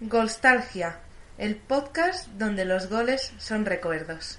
Golstalgia, el podcast donde los goles son recuerdos.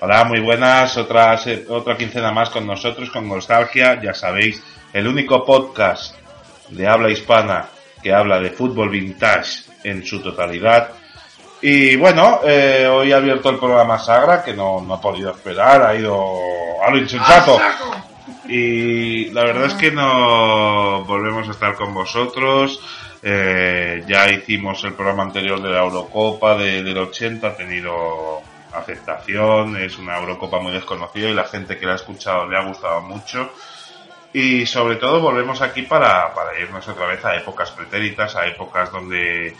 hola, muy buenas. Otra, se- otra quincena más con nosotros, con Nostalgia. Ya sabéis, el único podcast de habla hispana que habla de fútbol vintage en su totalidad. Y bueno, eh, hoy ha abierto el programa Sagra, que no, no ha podido esperar, ha ido a lo insensato. Y la verdad es que no volvemos a estar con vosotros. Eh, ya hicimos el programa anterior de la Eurocopa de- del 80, ha tenido aceptación, es una Eurocopa muy desconocida y la gente que la ha escuchado le ha gustado mucho. Y sobre todo volvemos aquí para, para irnos otra vez a épocas pretéritas, a épocas donde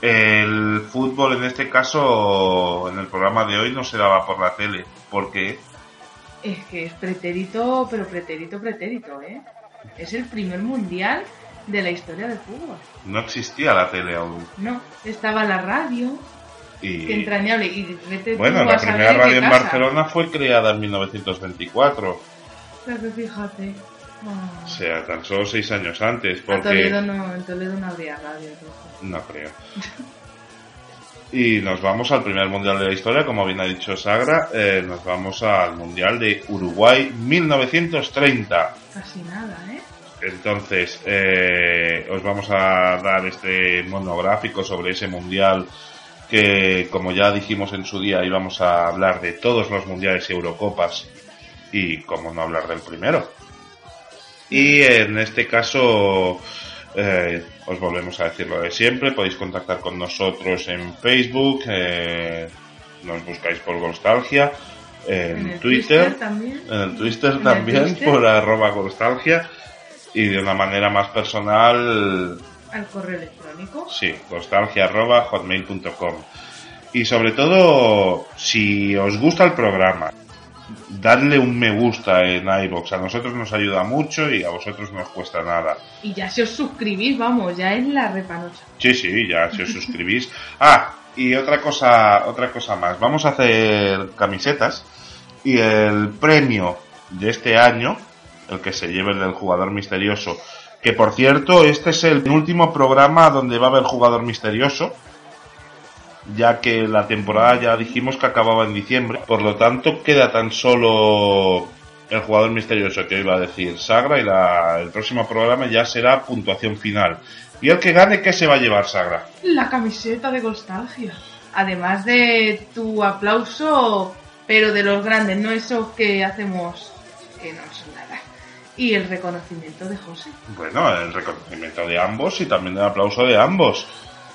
el fútbol en este caso, en el programa de hoy, no se daba por la tele. porque Es que es pretérito, pero pretérito, pretérito, ¿eh? Es el primer mundial de la historia del fútbol. No existía la tele aún. No, estaba la radio, Y, que entrañable. Y vete bueno, la primera qué radio en. Barcelona fue creada en 1924. Pero que fíjate. ah, O sea, tan solo seis años antes. a Porque... Toledo no, en Toledo no habría radio. No creo. Y nos vamos al primer mundial de la historia, como bien ha dicho Sagra, eh, nos vamos al mundial de Uruguay 1930. Casi nada, ¿eh? Entonces, eh, os vamos a dar este monográfico sobre ese mundial que, como ya dijimos en su día, íbamos a hablar de todos los mundiales y Eurocopas y, como no hablar del primero. Y en este caso, eh, os volvemos a decir lo de siempre. Podéis contactar con nosotros en Facebook, eh, nos buscáis por Nostalgia, en, Twitter, también. en el Twitter En el también, Twitter. por arroba nostalgia. Y de una manera más personal, Al correo electrónico. sí, nostalgia arroba hotmail.com. Y sobre todo, si os gusta el programa, dadle un me gusta en iBox. A nosotros nos ayuda mucho y a vosotros no os cuesta nada. Y ya si os suscribís, vamos, ya es la repanocha. Sí, sí, ya si os suscribís. Ah, y otra cosa, otra cosa más. Vamos a hacer camisetas y el premio de este año, el que se lleve el del jugador misterioso, que por cierto, este es el último programa donde va a haber jugador misterioso, ya que la temporada ya dijimos que acababa en diciembre, por lo tanto queda tan solo el jugador misterioso que iba a decir Sagra y la- el próximo programa ya será puntuación final. Y el que gane, ¿qué se va a llevar Sagra? La camiseta de nostalgia. Además de tu aplauso, pero de los grandes, no esos que hacemos que no son nada. Y el reconocimiento de José. Bueno, el reconocimiento de ambos y también el aplauso de ambos.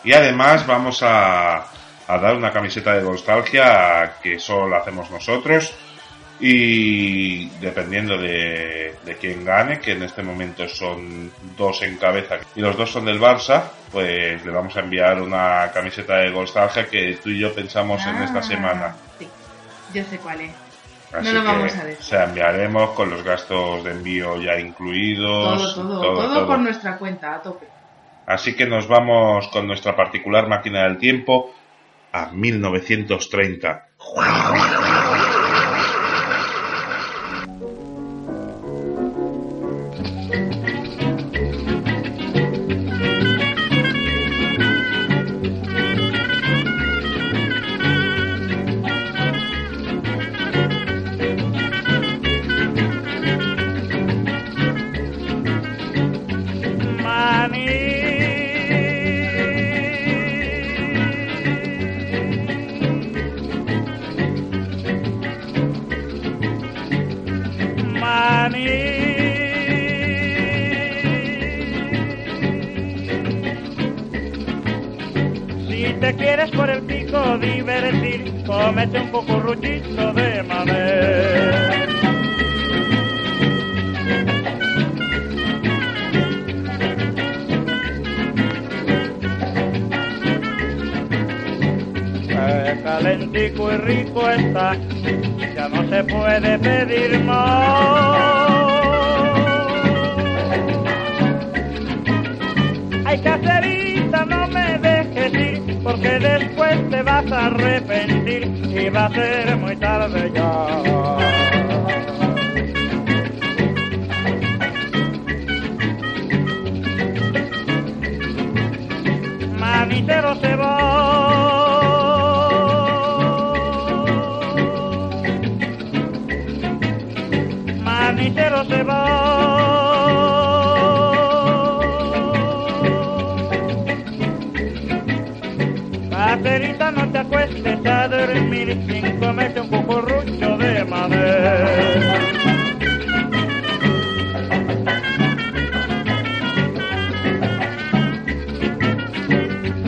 Y además vamos a, a dar una camiseta de nostalgia que solo hacemos nosotros. Y dependiendo de, de quién gane, que en este momento son dos en cabeza y los dos son del Barça, pues le vamos a enviar una camiseta de Nostalgia que tú y yo pensamos en esta Ah, semana. Sí, yo sé cuál es. Así lo que vamos a decir. se la enviaremos con los gastos de envío ya incluidos. Todo, todo, todo, por nuestra cuenta, a tope. Así que nos vamos con nuestra particular máquina del tiempo a 1930. Cómete un cucurruchito de. Qué calentico y rico está, ya no se puede pedir más. Ay, caserita, no me dejes ir, porque después te vas a arrepentir iba a ser muy tarde ya. Comerte un cucurrucho de madera.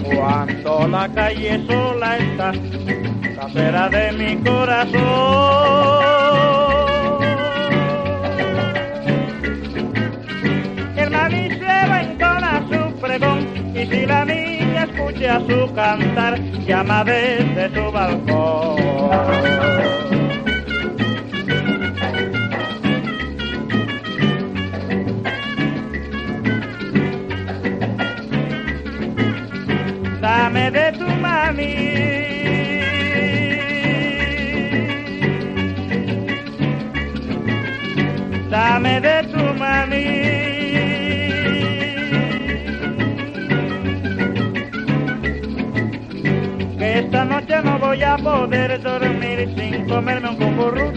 Cuando la calle sola está, casera de mi corazón. El manicero entona su pregón y si la niña escucha su cantar, llama desde su balcón. Dame de tu mami. Dame de tu mami. Voy a poder dormir sin comerme un cucurrucho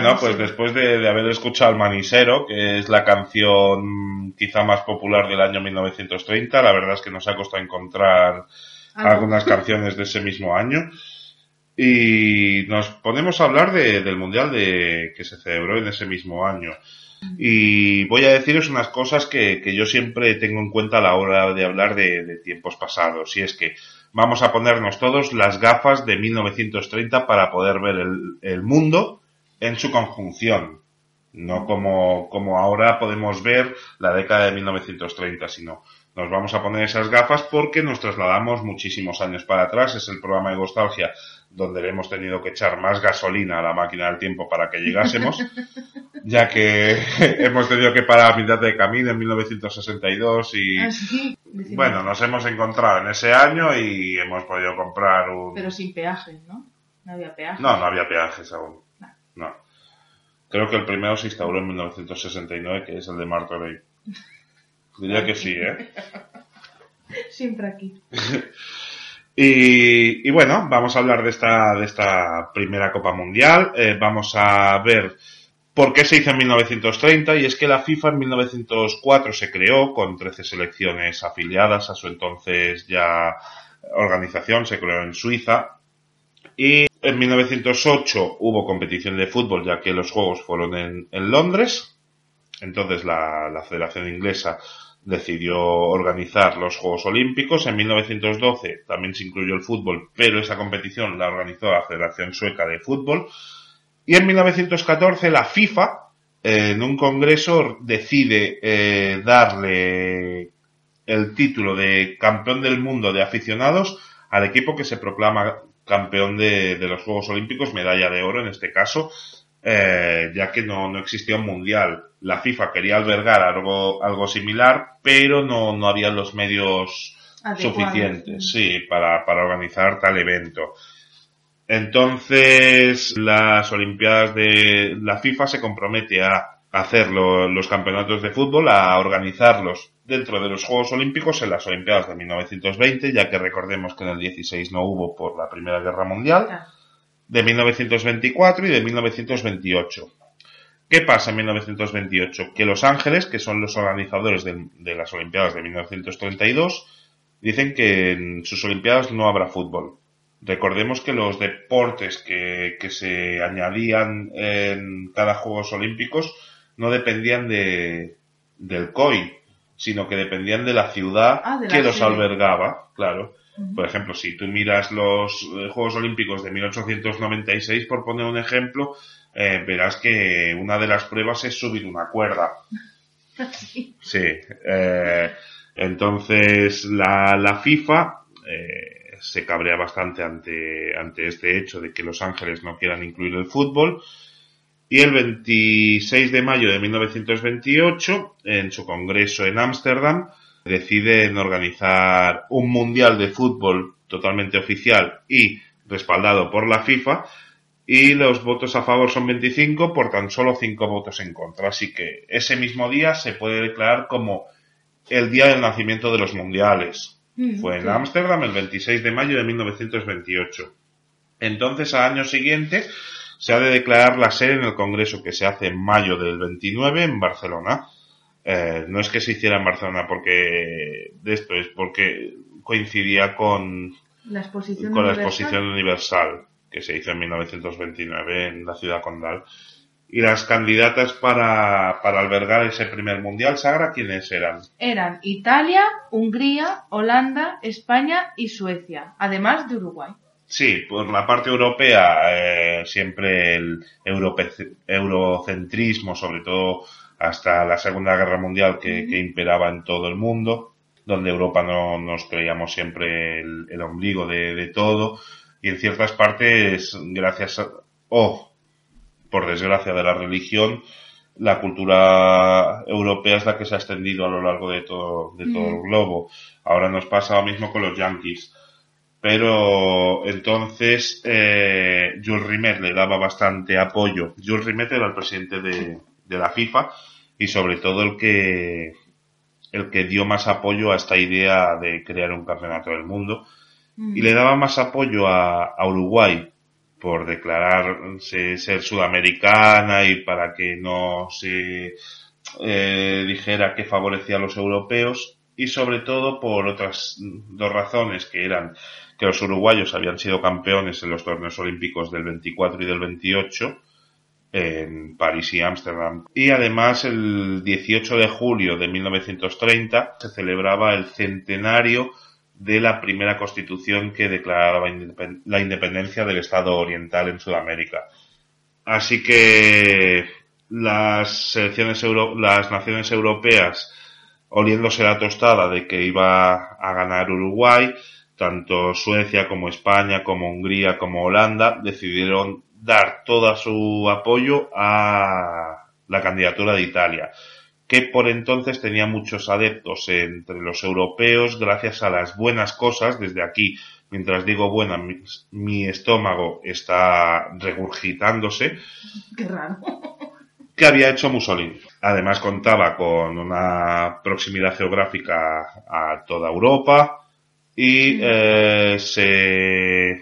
Bueno, no, pues después de, de haber escuchado El Manisero, que es la canción quizá más popular del año 1930, la verdad es que nos ha costado encontrar algunas canciones de ese mismo año. Y nos ponemos a hablar de- del Mundial de, que se celebró en ese mismo año. Y voy a deciros unas cosas que, que yo siempre tengo en cuenta a la hora de hablar de, de tiempos pasados. Y es que vamos a ponernos todos las gafas de 1930 para poder ver el, el mundo en su conjunción. No como, como ahora podemos ver la década de 1930, sino nos vamos a poner esas gafas porque nos trasladamos muchísimos años para atrás. Es el programa de Nostalgia donde le hemos tenido que echar más gasolina a la máquina del tiempo para que llegásemos, ya que hemos tenido que parar a mitad de camino en 1962 y Ah, sí. 19. Bueno, nos hemos encontrado en ese año y hemos podido comprar un... Pero sin peajes, ¿no? No había peajes. No, no había peajes aún. No. Creo que el primero se instauró en 1969, que es el de Martorell. Diría que sí, ¿eh? Siempre aquí. Y, y bueno, vamos a hablar de esta, de esta primera Copa Mundial. Eh, vamos a ver por qué se hizo en 1930 y es que la FIFA en 1904 se creó con 13 selecciones afiliadas a su entonces ya organización, se creó en Suiza. Y en 1908 hubo competición de fútbol ya que los juegos fueron en, Londres. Entonces la, la Federación Inglesa decidió organizar los Juegos Olímpicos. En 1912 también se incluyó el fútbol, pero esa competición la organizó la Federación Sueca de Fútbol. Y en 1914 la FIFA, eh, en un congreso, decide eh, darle el título de campeón del mundo de aficionados al equipo que se proclama campeón de, de los Juegos Olímpicos, medalla de oro en este caso, eh, ya que no, no existía un mundial. La FIFA quería albergar algo, algo similar, pero no, no había los medios Adecuados. suficientes, sí, para, para organizar tal evento. Entonces, las Olimpiadas de la FIFA se compromete a hacer lo- los campeonatos de fútbol, a organizarlos dentro de los Juegos Olímpicos en las Olimpiadas de 1920, ya que recordemos que en el 16 no hubo por la Primera Guerra Mundial Claro. de 1924 y de 1928. ¿Qué pasa en 1928? Que Los Ángeles, que son los organizadores de, de las Olimpiadas de 1932, dicen que en sus Olimpiadas no habrá fútbol. Recordemos que los deportes que, que se añadían en cada Juegos Olímpicos no dependían de, del COI, sino que dependían de la ciudad Ah, de la que los albergaba, claro. Por ejemplo, si tú miras los eh, Juegos Olímpicos de 1896, por poner un ejemplo, eh, verás que una de las pruebas es subir una cuerda. Sí. Sí. eh, entonces, la, la FIFA eh, se cabrea bastante ante, ante este hecho de que Los Ángeles no quieran incluir el fútbol. Y el 26 de mayo de 1928, en su congreso en Ámsterdam, deciden organizar un mundial de fútbol totalmente oficial y respaldado por la FIFA. Y los votos a favor son 25 por tan solo 5 votos en contra. Así que ese mismo día se puede declarar como el día del nacimiento de los mundiales. Mm, Fue en. Ámsterdam el 26 de mayo de 1928. Entonces, al año siguiente, se ha de declarar la sede en el Congreso que se hace en mayo del 29 en Barcelona. Eh, no es que se hiciera en Barcelona porque de esto, es porque coincidía con, La exposición con la universal. exposición universal que se hizo en 1929 en la ciudad condal. Y las candidatas para, para albergar ese primer mundial, Sagra, ¿quiénes eran? Eran Italia, Hungría, Holanda, España y Suecia, además de Uruguay. Sí, por la parte europea, eh, siempre el europe- eurocentrismo, sobre todo hasta la Segunda Guerra Mundial que, que imperaba en todo el mundo, donde Europa no nos creíamos siempre el, el ombligo de, de todo, y en ciertas partes, gracias a, o por desgracia de la religión, la cultura europea es la que se ha extendido a lo largo de todo, de todo el globo. Ahora nos pasa lo mismo con los yankees. Pero entonces eh, Jules Rimet le daba bastante apoyo. Jules Rimet era el presidente de, de la FIFA y sobre todo el que el que dio más apoyo a esta idea de crear un campeonato del mundo Mm. y le daba más apoyo a, a Uruguay por declararse ser sudamericana y para que no se eh, dijera que favorecía a los europeos y sobre todo por otras dos razones que eran que los uruguayos habían sido campeones en los torneos olímpicos del 24 y del 28 en París y Ámsterdam. Y además el 18 de julio de 1930 se celebraba el centenario de la primera constitución que declaraba la independencia del Estado oriental en Sudamérica. Así que las selecciones euro- las naciones europeas oliéndose la tostada de que iba a ganar Uruguay, tanto Suecia como España, como Hungría, como Holanda, decidieron dar todo su apoyo a la candidatura de Italia. que por entonces tenía muchos adeptos entre los europeos gracias a las buenas cosas. Desde aquí, mientras digo buena, mi, mi estómago está regurgitándose Qué raro. que había hecho Mussolini. Además contaba con una proximidad geográfica a toda Europa y eh, se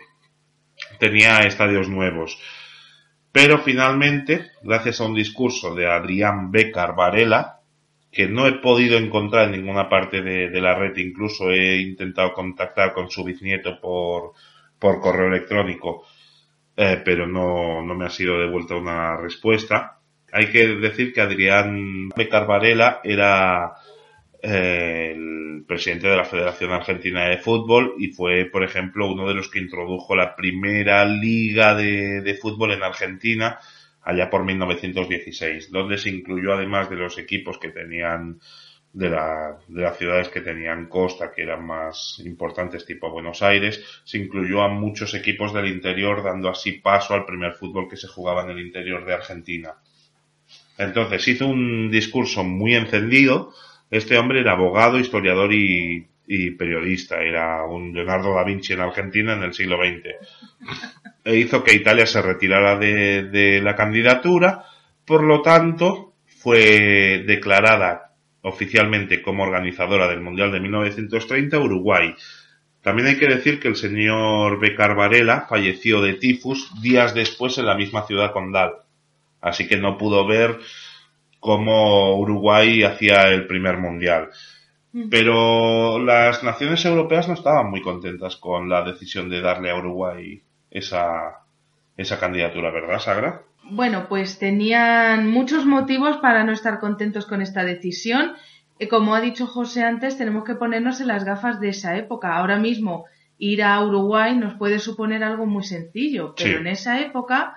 tenía estadios nuevos. Pero finalmente, gracias a un discurso de Adrián Becar Varela, que no he podido encontrar en ninguna parte de, la red, incluso he intentado contactar con su bisnieto por, por correo electrónico, eh, pero no, no me ha sido devuelta una respuesta. Hay que decir que Adrián Becar Varela era el presidente de la Federación Argentina de Fútbol y fue, por ejemplo, uno de los que introdujo la primera liga de, de fútbol en Argentina allá por 1916, donde se incluyó además de los equipos que tenían de, la, de las ciudades que tenían costa, que eran más importantes, tipo Buenos Aires, se incluyó a muchos equipos del interior, dando así paso al primer fútbol que se jugaba en el interior de Argentina. Entonces hizo un discurso muy encendido. Este hombre era abogado, historiador y, y periodista. Era un Leonardo da Vinci en Argentina en el siglo XX. E hizo que Italia se retirara de, de la candidatura. Por lo tanto, fue declarada oficialmente como organizadora del Mundial de 1930 Uruguay. También hay que decir que el señor Becar Varela falleció de tifus días después en la misma ciudad condal. Así que no pudo ver cómo Uruguay hacía el primer mundial. Pero las naciones europeas no estaban muy contentas con la decisión de darle a Uruguay esa, esa candidatura, ¿verdad, Sagra? Bueno, pues tenían muchos motivos para no estar contentos con esta decisión. Eh, Como ha dicho José antes, tenemos que ponernos en las gafas de esa época. Ahora mismo ir a Uruguay nos puede suponer algo muy sencillo, pero Sí. en esa época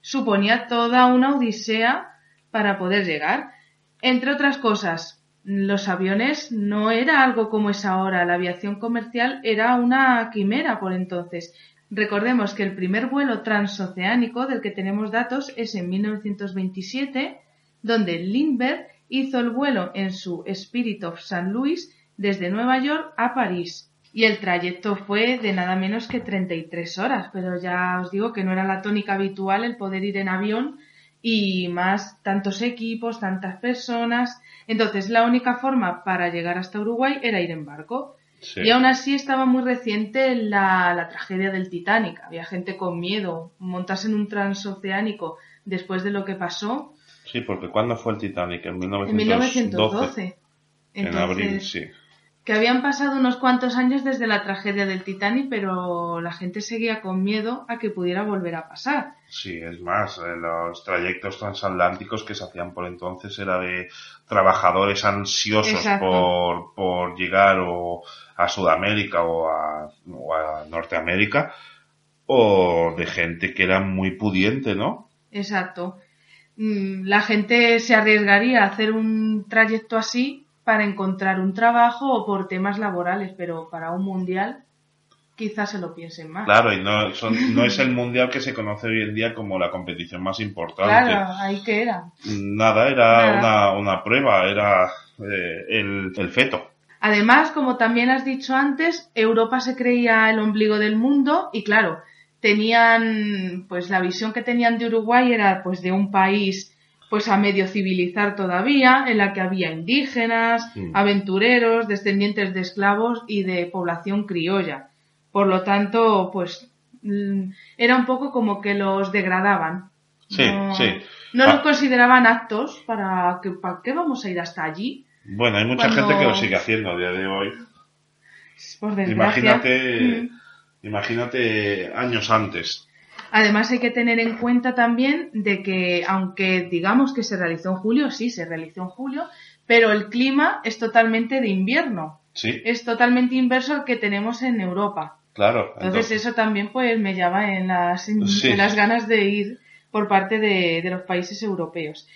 suponía toda una odisea para poder llegar. Entre otras cosas, los aviones no era algo como es ahora. La aviación comercial era una quimera por entonces. Recordemos que el primer vuelo transoceánico del que tenemos datos es en 1927, donde Lindbergh hizo el vuelo en su Spirit of St. Louis desde Nueva York a París. Y el trayecto fue de nada menos que 33 horas, pero ya os digo que no era la tónica habitual el poder ir en avión y más tantos equipos, tantas personas. Entonces la única forma para llegar hasta Uruguay era ir en barco. Sí. Y aún así estaba muy reciente la, la tragedia del Titanic. Había gente con miedo. Montarse en un transoceánico después de lo que pasó Sí, porque ¿cuándo fue el Titanic? En en 1912. 1912. En abril, sí. Que habían pasado unos cuantos años desde la tragedia del Titanic, pero la gente seguía con miedo a que pudiera volver a pasar. Sí, es más, eh, los trayectos transatlánticos que se hacían por entonces era de trabajadores ansiosos Exacto. por, por llegar o a Sudamérica o a, o a Norteamérica o de gente que era muy pudiente, ¿no? Exacto. Mm, La gente se arriesgaría a hacer un trayecto así para encontrar un trabajo o por temas laborales, pero para un mundial quizás se lo piensen más. Claro, y no, son- no es el mundial que se conoce hoy en día como la competición más importante. Claro, ahí que era. Nada, era Nada. Una, una prueba, era eh, el, el feto. Además, como también has dicho antes, Europa se creía el ombligo del mundo y claro, tenían, pues la visión que tenían de Uruguay era pues de un país pues a medio civilizar todavía, en la que había indígenas, Mm. aventureros, descendientes de esclavos y de población criolla. Por lo tanto, pues mm, era un poco como que los degradaban. Sí, no, sí. No Ah. los consideraban aptos para que, ¿para qué vamos a ir hasta allí? Bueno, hay mucha Cuando- gente que lo sigue haciendo a día de hoy. Por. Imagínate, Mm. imagínate años antes. Además hay que tener en cuenta también de que aunque digamos que se realizó en julio, sí, se realizó en julio, pero el clima es totalmente de invierno, Sí, es totalmente inverso al que tenemos en Europa. claro. Entonces eso también pues me llama en las, en, Sí. en las ganas de ir por parte de, de los países europeos.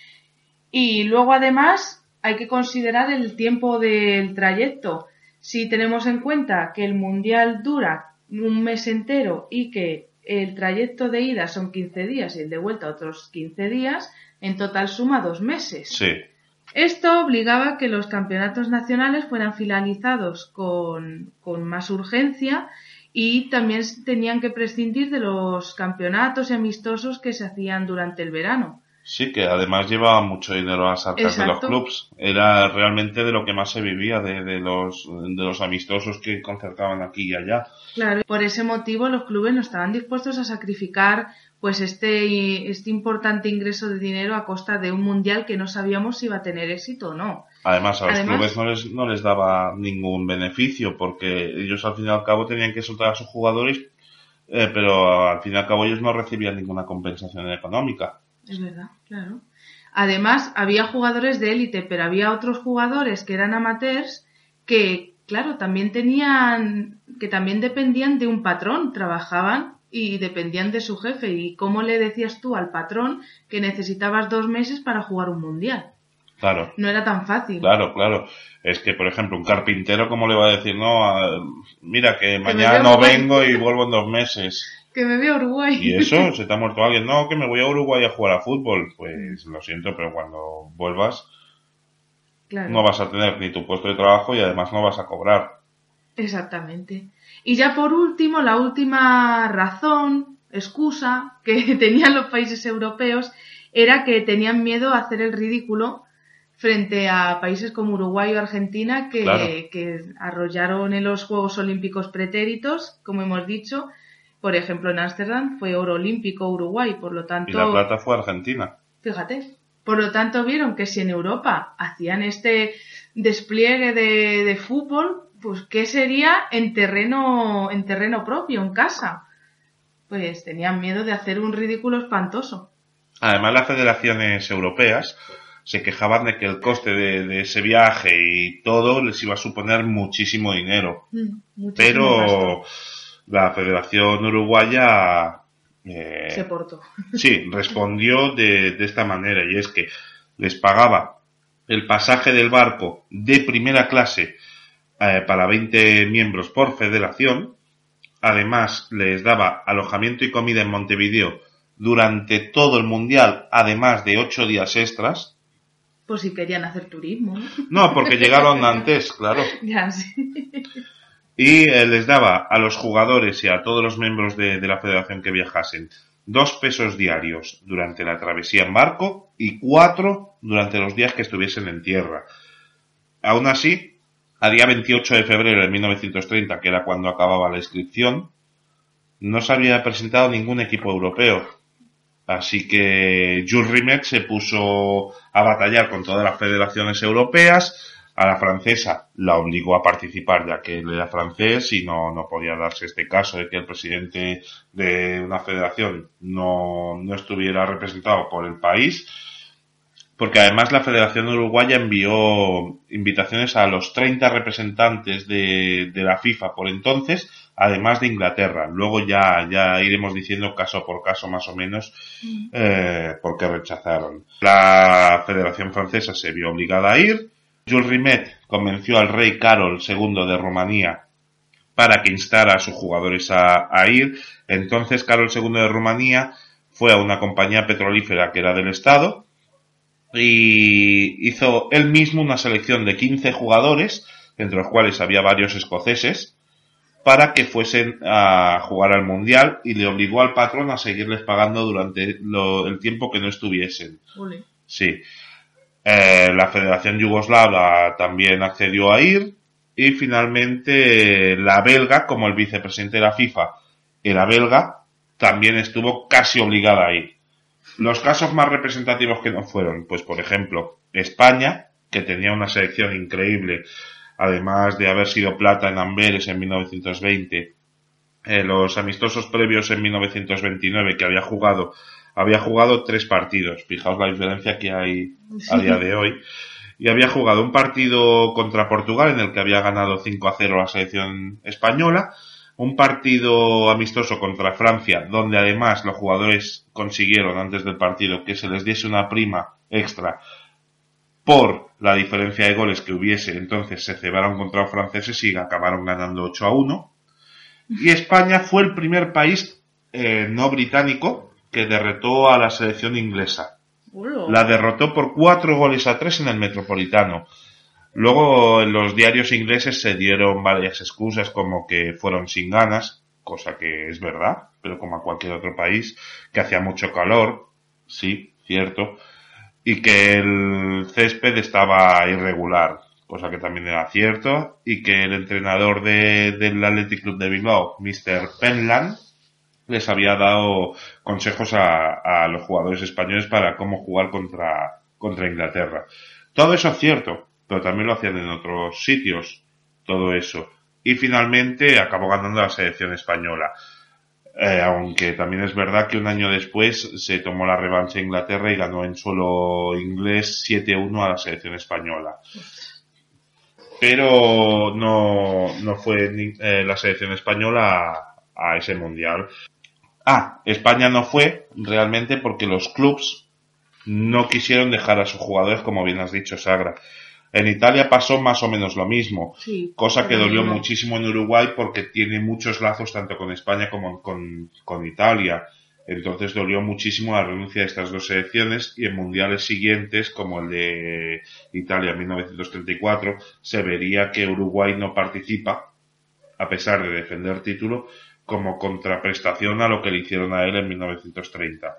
Y luego además hay que considerar el tiempo del trayecto. Si tenemos en cuenta que el mundial dura un mes entero y que el trayecto de ida son 15 días y el de vuelta otros 15 días, en total suma dos meses. Sí. Esto obligaba a que los campeonatos nacionales fueran finalizados con, con más urgencia y también tenían que prescindir de los campeonatos y amistosos que se hacían durante el verano. Sí, que además llevaba mucho dinero a las arcas de los clubs. Era realmente de lo que más se vivía, de, de los, de los amistosos que concertaban aquí y allá. Claro, por ese motivo los clubes no estaban dispuestos a sacrificar pues este, este importante ingreso de dinero a costa de un mundial que no sabíamos si iba a tener éxito o no. Además, a los Además- clubes no les, no les daba ningún beneficio, porque ellos al fin y al cabo tenían que soltar a sus jugadores, eh, pero al fin y al cabo ellos no recibían ninguna compensación económica. Es verdad, claro. Además, había jugadores de élite, pero había otros jugadores que eran amateurs que, claro, también tenían, que también dependían de un patrón, trabajaban y dependían de su jefe. ¿Y cómo le decías tú al patrón que necesitabas dos meses para jugar un mundial? Claro. No era tan fácil. Claro, claro. Es que, por ejemplo, un carpintero, ¿cómo le va a decir? No, ah, mira, que mañana no Uruguay". vengo y vuelvo en dos meses. Que me veo Uruguay. ¿Y eso? ¿Se te ha muerto alguien? No, que me voy a Uruguay a jugar a fútbol. Pues lo siento, pero cuando vuelvas Claro. no vas a tener ni tu puesto de trabajo y además no vas a cobrar. Exactamente. Y ya por último, la última razón, excusa que tenían los países europeos era que tenían miedo a hacer el ridículo frente a países como Uruguay o Argentina que, Claro. que arrollaron en los Juegos Olímpicos pretéritos, como hemos dicho. Por ejemplo, en Ámsterdam fue oro olímpico Uruguay, por lo Y tanto, la plata fue Argentina. fíjate, por lo tanto vieron que si en Europa hacían este despliegue de, de fútbol, pues ¿qué sería en terreno, en terreno propio, en casa? Pues tenían miedo de hacer un ridículo espantoso. Además, las federaciones europeas se quejaban de que el coste de, de ese viaje y todo les iba a suponer muchísimo dinero. Mm, muchísimo gasto. La Federación Uruguaya eh, se portó. Sí, respondió de, de esta manera y es que les pagaba el pasaje del barco de primera clase eh, para 20 miembros por federación. Además, les daba alojamiento y comida en Montevideo durante todo el mundial, además de 8 días extras. Por si querían hacer turismo, ¿no? No, porque llegaron antes, claro. ya, sí. Y eh, les daba a los jugadores y a todos los miembros de, la federación que viajasen dos pesos diarios durante la travesía en barco y cuatro durante los días que estuviesen en tierra. Aún así, a día 28 de febrero de 1930, que era cuando acababa la inscripción, no se había presentado ningún equipo europeo. Así que Jules se puso a batallar con todas las federaciones europeas. A la francesa la obligó a participar ya que él era francés y no, no podía darse este caso de que el presidente de una federación no, no estuviera representado por el país. Porque además la Federación Uruguaya envió invitaciones a los 30 representantes de, de la FIFA por entonces, además de Inglaterra. Luego ya, ya iremos diciendo caso por caso más o menos eh, por qué rechazaron. La Federación Francesa se vio obligada a ir. Jules Rimet convenció al rey Carol II de Rumanía para que instara a sus jugadores a, a ir. Entonces Carol II de Rumanía fue a una compañía petrolífera que era del Estado y hizo él mismo una selección de 15 jugadores, entre los cuales había varios escoceses, para que fuesen a jugar al Mundial y le obligó al patrón a seguirles pagando durante lo- el tiempo que no estuviesen. Ole. Sí. Eh, la Federación Yugoslava también accedió a ir y finalmente eh, la belga, como el vicepresidente de la FIFA era belga, también estuvo casi obligada a ir. Los casos más representativos que no fueron, pues por ejemplo, España, que tenía una selección increíble, además de haber sido plata en Amberes en 1920, eh, los amistosos previos en 1929 que había jugado, había jugado tres partidos, fijaos la diferencia que hay a día de hoy, y había jugado un partido contra Portugal en el que había ganado 5 a 0 la selección española, un partido amistoso contra Francia, donde además los jugadores consiguieron antes del partido que se les diese una prima extra por la diferencia de goles que hubiese, entonces se cebaron contra franceses y acabaron ganando 8 a 1. Y España fue el primer país eh, no británico que derretó a la selección inglesa. Ulo. La derrotó por cuatro goles a tres en el Metropolitano. Luego en los diarios ingleses se dieron varias excusas como que fueron sin ganas, cosa que es verdad, pero como a cualquier otro país, que hacía mucho calor, sí, cierto, y que el césped estaba irregular, cosa que también era cierto, y que el entrenador de- del Athletic Club de Bilbao, Mr. Penland, les había dado consejos a, los jugadores españoles para cómo jugar contra, contra Inglaterra. Todo eso es cierto, pero también lo hacían en otros sitios, todo eso. Y finalmente acabó ganando la selección española. Eh, aunque también es verdad que un año después se tomó la revancha Inglaterra y ganó en suelo inglés 7-1 a la selección española. Pero no, no fue eh, la selección española a ese mundial. Ah, España no fue realmente porque los clubs no quisieron dejar a sus jugadores, como bien has dicho, Sagra. En Italia pasó más o menos lo mismo, Sí, cosa que dolió muchísimo en Uruguay porque tiene muchos lazos tanto con España como con, con Italia. Entonces dolió muchísimo la renuncia de estas dos selecciones y en mundiales siguientes, como el de Italia en 1934, se vería que Uruguay no participa, a pesar de defender título, como contraprestación a lo que le hicieron a él en 1930.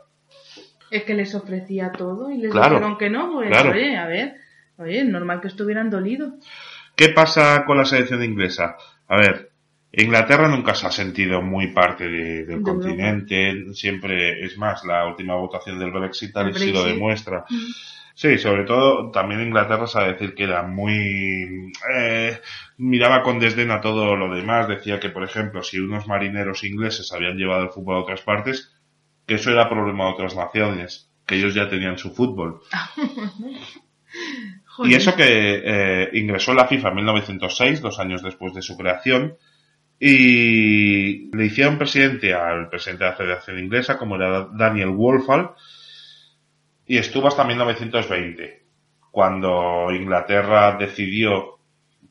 Es que les ofrecía todo y les Claro, dijeron que no, pues claro. oye, a ver, oye, es normal que estuvieran dolidos. ¿Qué pasa con la selección inglesa? A ver, Inglaterra nunca se ha sentido muy parte de- del De continente, siempre, es más, la última votación del Brexit así lo Brexit. demuestra. Sí, sobre todo también Inglaterra sabe decir que era muy... eh, miraba con desdén a todo lo demás, decía que, por ejemplo, si unos marineros ingleses habían llevado el fútbol a otras partes, que eso era problema de otras naciones, que ellos ya tenían su fútbol. Y eso que eh, ingresó la FIFA en 1906, dos años después de su creación, y le hicieron presidente al presidente de la Federación Inglesa, como era Daniel Wolfall, y estuvo hasta 1920, cuando Inglaterra decidió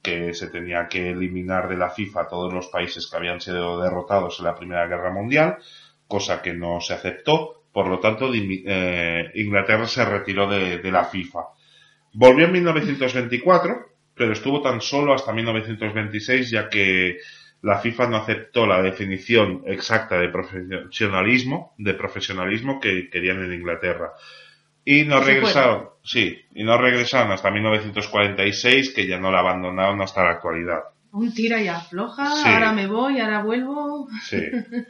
que se tenía que eliminar de la FIFA todos los países que habían sido derrotados en la Primera Guerra Mundial, cosa que no se aceptó, por lo tanto eh, Inglaterra se retiró de- de la FIFA. Volvió en 1924, pero estuvo tan solo hasta 1926, ya que la FIFA no aceptó la definición exacta de profesionalismo, de profesionalismo que querían en Inglaterra. Y no regresaron, sí, y no regresaron hasta 1946, que ya no la abandonaron hasta la actualidad. Un tira y afloja, Sí. ahora me voy, ahora vuelvo. Sí.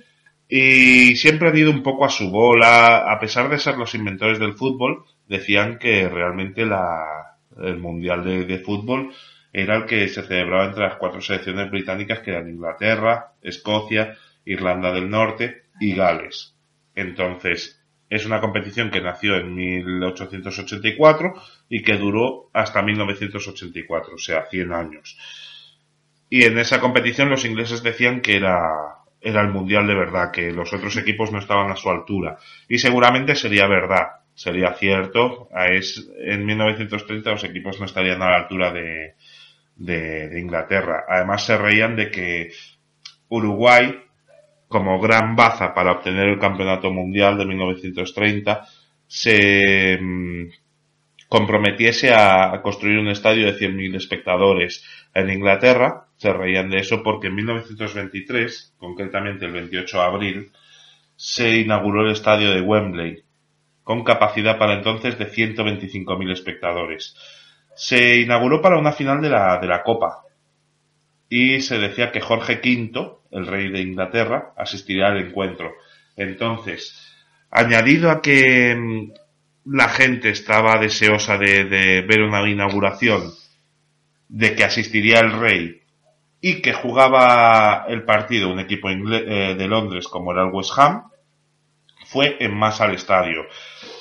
Y siempre han ido un poco a su bola, a pesar de ser los inventores del fútbol, decían que realmente la, el Mundial de, de Fútbol era el que se celebraba entre las cuatro selecciones británicas que eran Inglaterra, Escocia, Irlanda del Norte y Gales. Entonces, es una competición que nació en 1884 y que duró hasta 1984, o sea, 100 años. Y en esa competición los ingleses decían que era, era el mundial de verdad, que los otros equipos no estaban a su altura. Y seguramente sería verdad, sería cierto. Es, en 1930 los equipos no estarían a la altura de, de, Inglaterra. Además se reían de que Uruguay, como gran baza para obtener el campeonato mundial de 1930, se mm, comprometiese a construir un estadio de 100.000 espectadores en Inglaterra. Se reían de eso porque en 1923, concretamente el 28 de abril, se inauguró el estadio de Wembley, con capacidad para entonces de 125.000 espectadores. Se inauguró para una final de la, de la Copa y se decía que Jorge V, el rey de Inglaterra, asistiría al encuentro. Entonces, añadido a que mm, la gente estaba deseosa de, de ver una inauguración, de que asistiría el rey y que jugaba el partido un equipo eh, de Londres como era el West Ham, fue en masa al estadio.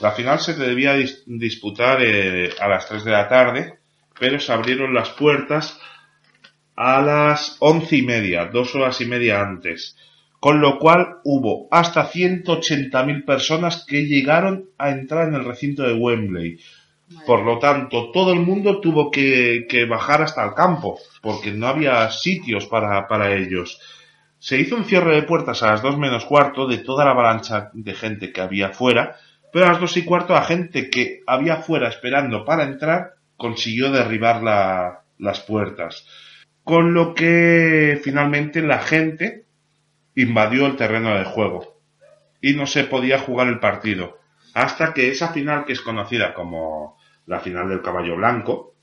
La final se debía dis- disputar eh, a las 3 de la tarde, pero se abrieron las puertas a las once y media, dos horas y media antes, con lo cual hubo hasta 180.000 personas que llegaron a entrar en el recinto de Wembley. Por lo tanto, todo el mundo tuvo que, que bajar hasta el campo, porque no había sitios para, para ellos. Se hizo un cierre de puertas a las dos menos cuarto de toda la avalancha de gente que había fuera, pero a las dos y cuarto la gente que había fuera esperando para entrar consiguió derribar la- las puertas. Con lo que finalmente la gente invadió el terreno de juego y no se podía jugar el partido. Hasta que esa final, que es conocida como la final del caballo blanco,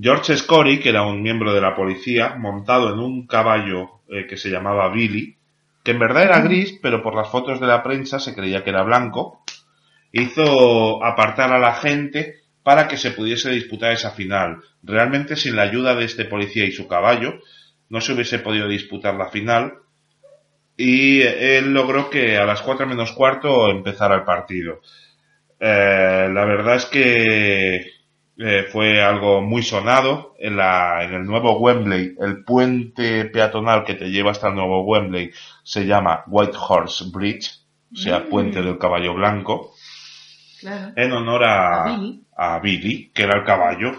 George Scory, que era un miembro de la policía, montado en un caballo eh, que se llamaba Billy, que en verdad era gris, pero por las fotos de la prensa se creía que era blanco, hizo apartar a la gente para que se pudiese disputar esa final. Realmente sin la ayuda de este policía y su caballo no se hubiese podido disputar la final y él logró que a las 4 menos cuarto empezara el partido. Eh, la verdad es que eh, fue algo muy sonado en, la, en el nuevo Wembley. El puente peatonal que te lleva hasta el nuevo Wembley se llama White Horse Bridge, o sea, Mm. puente del caballo blanco Claro. en honor a, A Billy. a Billy, que era el caballo.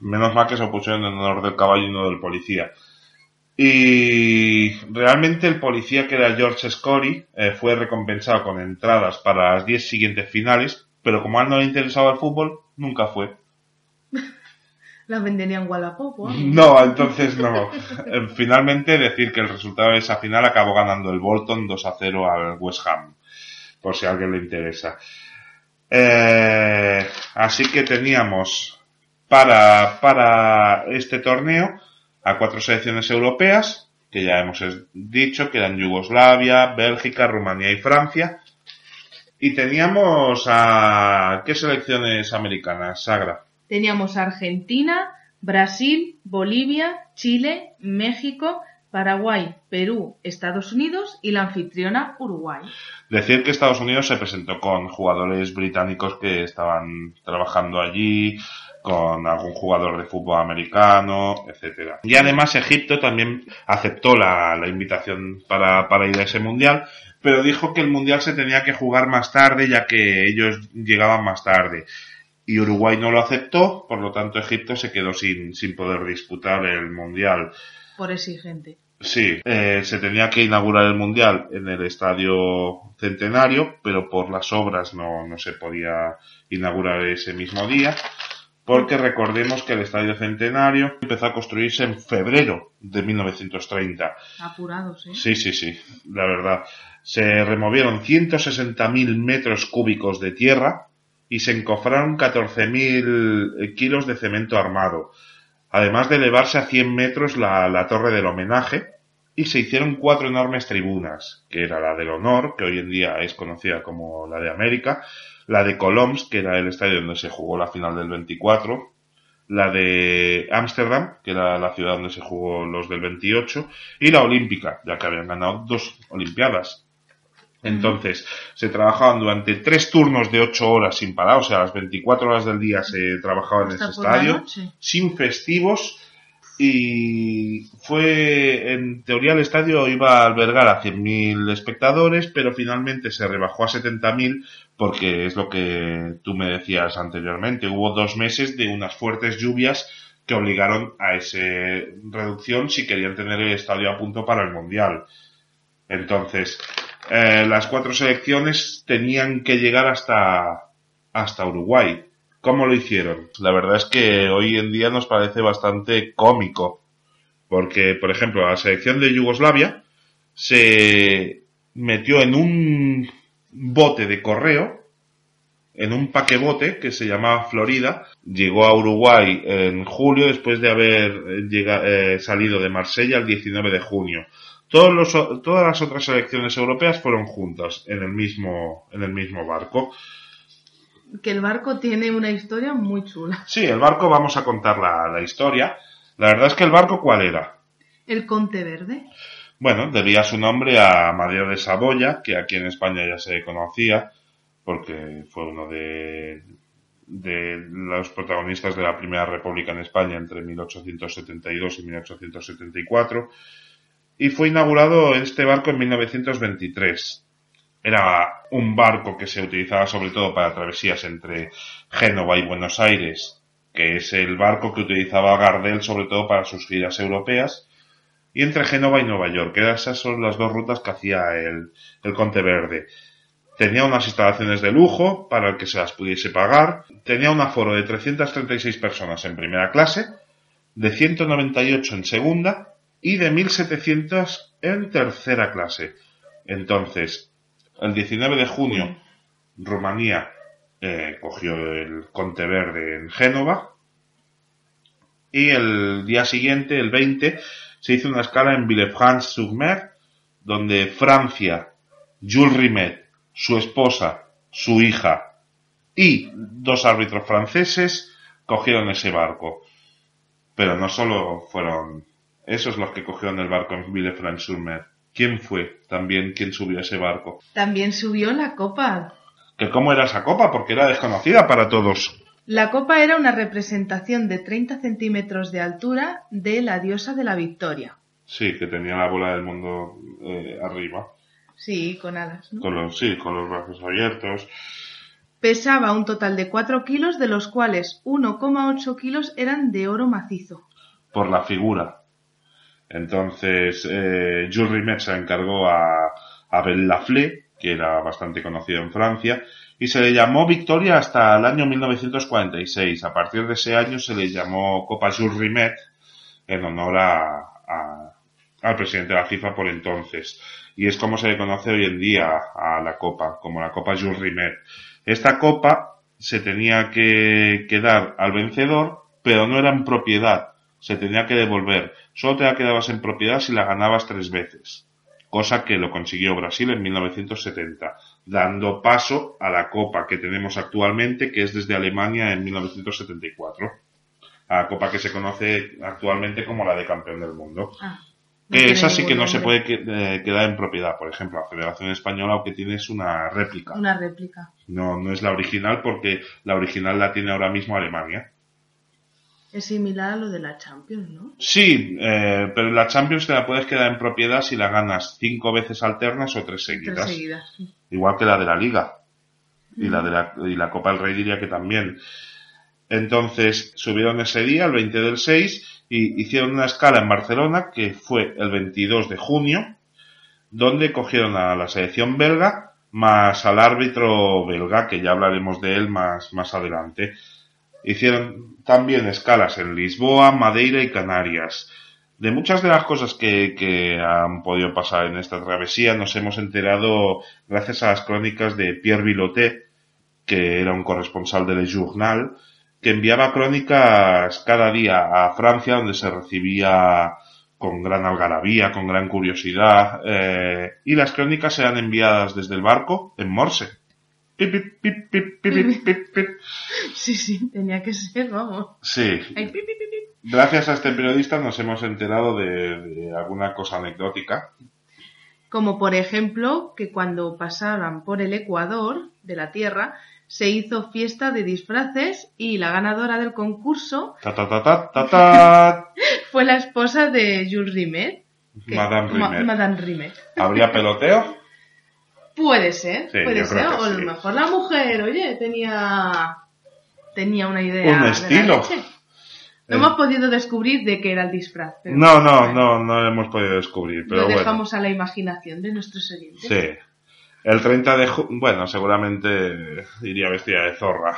Menos mal que se pusieron en honor del caballo y no del policía. Y realmente el policía que era George Scory eh, fue recompensado con entradas para las 10 siguientes finales, pero como a él no le interesaba el fútbol, nunca fue. La vendería. No, entonces no. Eh, Finalmente decir que el resultado de esa final acabó ganando el Bolton 2 a 0 al West Ham, por si a alguien le interesa. Eh, así que teníamos para, para este torneo a cuatro selecciones europeas, que ya hemos dicho, que eran Yugoslavia, Bélgica, Rumanía y Francia. Y teníamos a... ¿Qué selecciones americanas, Sagra? Teníamos Argentina, Brasil, Bolivia, Chile, México, Paraguay, Perú, Estados Unidos y la anfitriona Uruguay. Decir que Estados Unidos se presentó con jugadores británicos que estaban trabajando allí, con algún jugador de fútbol americano, etcétera. Y además Egipto también aceptó la, invitación para, para ir a ese mundial, pero dijo que el mundial se tenía que jugar más tarde ya que ellos llegaban más tarde. Y Uruguay no lo aceptó, por lo tanto Egipto se quedó sin, sin poder disputar el mundial. Por exigente. Sí, eh, se tenía que inaugurar el Mundial en el Estadio Centenario, pero por las obras no, no se podía inaugurar ese mismo día, porque recordemos que el Estadio Centenario empezó a construirse en febrero de 1930. Apurados, ¿eh? Sí, sí, sí, la verdad. Se removieron 160.000 metros cúbicos de tierra y se encofraron 14.000 kilos de cemento armado además de elevarse a 100 metros la, la torre del homenaje, y se hicieron cuatro enormes tribunas, que era la del honor, que hoy en día es conocida como la de América, la de Coloms, que era el estadio donde se jugó la final del 24, la de Ámsterdam, que era la ciudad donde se jugó los del 28, y la olímpica, ya que habían ganado dos olimpiadas. Entonces, se trabajaban durante tres turnos de ocho horas sin parar, o sea, las 24 horas del día se trabajaba en ese estadio sin festivos y fue, en teoría el estadio iba a albergar a 100.000 espectadores, pero finalmente se rebajó a 70.000 porque es lo que tú me decías anteriormente. Hubo dos meses de unas fuertes lluvias que obligaron a esa reducción si querían tener el estadio a punto para el Mundial. Entonces, eh, las cuatro selecciones tenían que llegar hasta, hasta Uruguay. ¿Cómo lo hicieron? La verdad es que hoy en día nos parece bastante cómico. Porque, por ejemplo, la selección de Yugoslavia se metió en un bote de correo, en un paquebote que se llamaba Florida, llegó a Uruguay en julio después de haber eh, llega- eh, salido de Marsella el 19 de junio. Todos los todas las otras selecciones europeas fueron juntas en el mismo, en el mismo barco. Que el barco tiene una historia muy chula. Sí, el barco, vamos a contar la, la historia. La verdad es que el barco, ¿cuál era? El Conte Verde. Bueno, debía su nombre a Amadeo de Saboya, que aquí en España ya se conocía, porque fue uno de, de los protagonistas de la Primera República en España entre 1872 y 1874, y fue inaugurado este barco en 1923. Era un barco que se utilizaba sobre todo para travesías entre Génova y Buenos Aires, que es el barco que utilizaba Gardel sobre todo para sus giras europeas, y entre Génova y Nueva York, esas son las dos rutas que hacía el, el Conte Verde. Tenía unas instalaciones de lujo para el que se las pudiese pagar. Tenía un aforo de 336 personas en primera clase, de 198 en segunda y de 1700 en tercera clase. Entonces, el 19 de junio, Rumanía eh, cogió el Conte Verde en Génova y el día siguiente, el 20, se hizo una escala en Villefranche-sur-Mer, donde Francia, Jules Rimet, su esposa, su hija y dos árbitros franceses cogieron ese barco. Pero no solo fueron esos los que cogieron el barco en Villefranche-sur-Mer. ¿Quién fue también quien subió ese barco? También subió la copa. ¿Que cómo era esa copa? Porque era desconocida para todos. La copa era una representación de 30 centímetros de altura de la diosa de la victoria. Sí, que tenía la bola del mundo eh, arriba. Sí, con alas. ¿no? Con los, sí, con los brazos abiertos. Pesaba un total de 4 kilos, de los cuales 1,8 kilos eran de oro macizo. por la figura. Entonces, eh, Jules Rimet se encargó a Abel Laflé, que era bastante conocido en Francia, y se le llamó Victoria hasta el año 1946. A partir de ese año se le llamó Copa Jules Rimet en honor a, a- al presidente de la FIFA por entonces. Y es como se le conoce hoy en día a la Copa, como la Copa Jules Rimet. Esta Copa se tenía que, que dar al vencedor, pero no era en propiedad. Se tenía que devolver. Solo te la quedabas en propiedad si la ganabas tres veces. Cosa que lo consiguió Brasil en 1970, dando paso a la Copa que tenemos actualmente, que es desde Alemania en 1974. A la Copa que se conoce actualmente como la de campeón del mundo. Ah, Que esa sí que no se puede eh, quedar en propiedad. Por ejemplo, la Federación Española lo que tiene es una réplica. Una réplica. No, no es la original porque la original la tiene ahora mismo Alemania. Es similar a lo de la Champions, ¿no? Sí, eh, pero la Champions te la puedes quedar en propiedad si la ganas cinco veces alternas o tres seguidas. Tres seguidas. sí. Igual que la de la Liga. Y la de la, y la Copa del Rey diría que también. Entonces subieron ese día, el 20 del 6, y hicieron una escala en Barcelona que fue el 22 de junio, donde cogieron a la selección belga más al árbitro belga, que ya hablaremos de él más, más adelante. Hicieron también escalas en Lisboa, Madeira y Canarias. De muchas de las cosas que, han podido pasar en esta travesía nos hemos enterado gracias a las crónicas de Pierre Vilotet, que era un corresponsal de Le Journal, que enviaba crónicas cada día a Francia, donde se recibía con gran algarabía, con gran curiosidad, eh, y las crónicas eran enviadas desde el barco en Morse. Pip, pip, pip, pip, pip, pip, pip. Sí, sí, tenía que ser, vamos. Sí, Ay, pi, pi, pi, pi. gracias a este periodista nos hemos enterado de, de alguna cosa anecdótica. Como por ejemplo que cuando pasaban por el Ecuador de la Tierra se hizo fiesta de disfraces y la ganadora del concurso Ta ta ta fue la esposa de Jules Rimet. Ma-. Madame Rimet. ¿Habría peloteo? Puede ser, Sí, puede ser. O a lo sí. mejor la mujer, oye, tenía tenía una idea. Un de la estilo. leche. No Eh. hemos podido descubrir de qué era el disfraz. pero- No, no, no, no lo hemos podido descubrir, pero Lo bueno. dejamos a la imaginación de nuestros oyentes. Sí. El 30 de junio, bueno, seguramente iría vestida de zorra.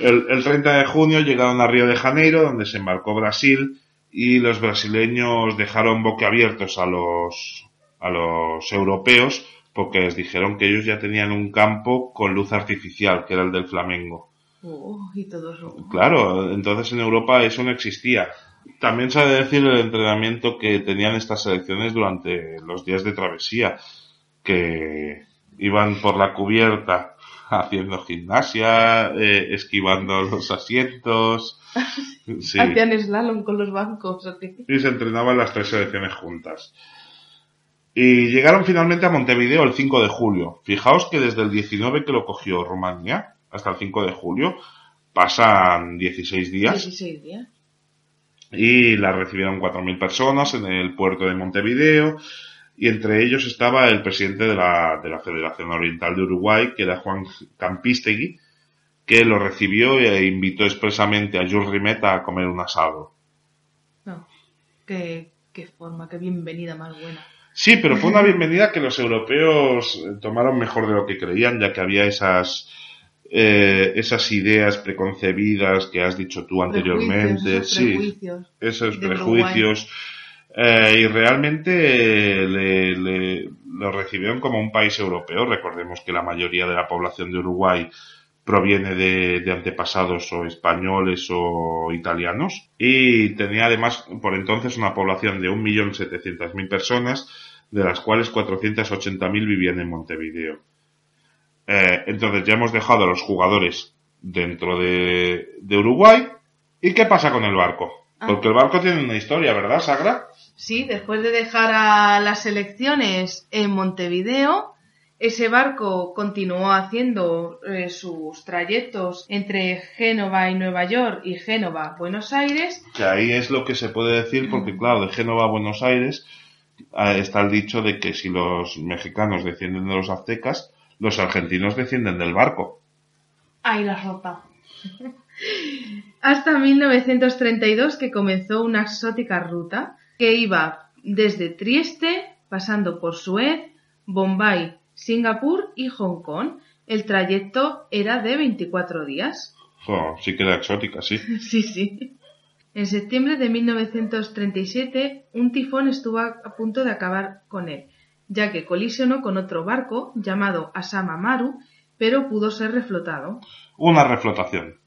El, el 30 de junio llegaron a Río de Janeiro, donde se embarcó Brasil, y los brasileños dejaron boquiabiertos a los, a los europeos, porque les dijeron que ellos ya tenían un campo con luz artificial, que era el del Flamengo. Oh, y todo rojo. Claro, entonces en Europa eso no existía. También se ha de decir el entrenamiento que tenían estas selecciones durante los días de travesía, que iban por la cubierta haciendo gimnasia, eh, esquivando los asientos. Sí. Hacían slalom con los bancos. Y se entrenaban las tres selecciones juntas. Y llegaron finalmente a Montevideo el 5 de julio. Fijaos que desde el 19 que lo cogió Rumanía hasta el 5 de julio pasan 16 días. 16 días. y la recibieron 4.000 personas en el puerto de Montevideo y entre ellos estaba el presidente de la, de la Federación Oriental de Uruguay, que era Juan Campistegui, que lo recibió e invitó expresamente a Jules Rimet a comer un asado. No. Qué, qué forma, qué bienvenida más buena. Sí, pero fue una bienvenida que los europeos eh, tomaron mejor de lo que creían, ya que había esas eh, esas ideas preconcebidas que has dicho tú anteriormente, Prejuicios, esos sí, prejuicios esos prejuicios, eh, y realmente eh, le, le- lo recibieron como un país europeo. Recordemos que la mayoría de la población de Uruguay proviene de, de antepasados o españoles o italianos. Y tenía además por entonces una población de 1.700.000 personas, de las cuales 480.000 vivían en Montevideo. Eh, entonces ya hemos dejado a los jugadores dentro de, de Uruguay. ¿Y qué pasa con el barco? Ah. Porque el barco tiene una historia, ¿verdad, Sagra? Sí, después de dejar a las elecciones en Montevideo, ese barco continuó haciendo eh, sus trayectos entre Génova y Nueva York y Génova, Buenos Aires. Que ahí es lo que se puede decir, porque claro, de Génova a Buenos Aires está el dicho de que si los mexicanos descienden de los aztecas, los argentinos descienden del barco. Ahí la rota. Hasta 1932 que comenzó una exótica ruta que iba desde Trieste, pasando por Suez, Bombay, Singapur y Hong Kong. El trayecto era de 24 días. Jo, sí que era exótica, sí. Sí, sí. En septiembre de 1937, un tifón estuvo a punto de acabar con él, ya que colisionó con otro barco llamado Asama Maru, pero pudo ser reflotado. Una reflotación.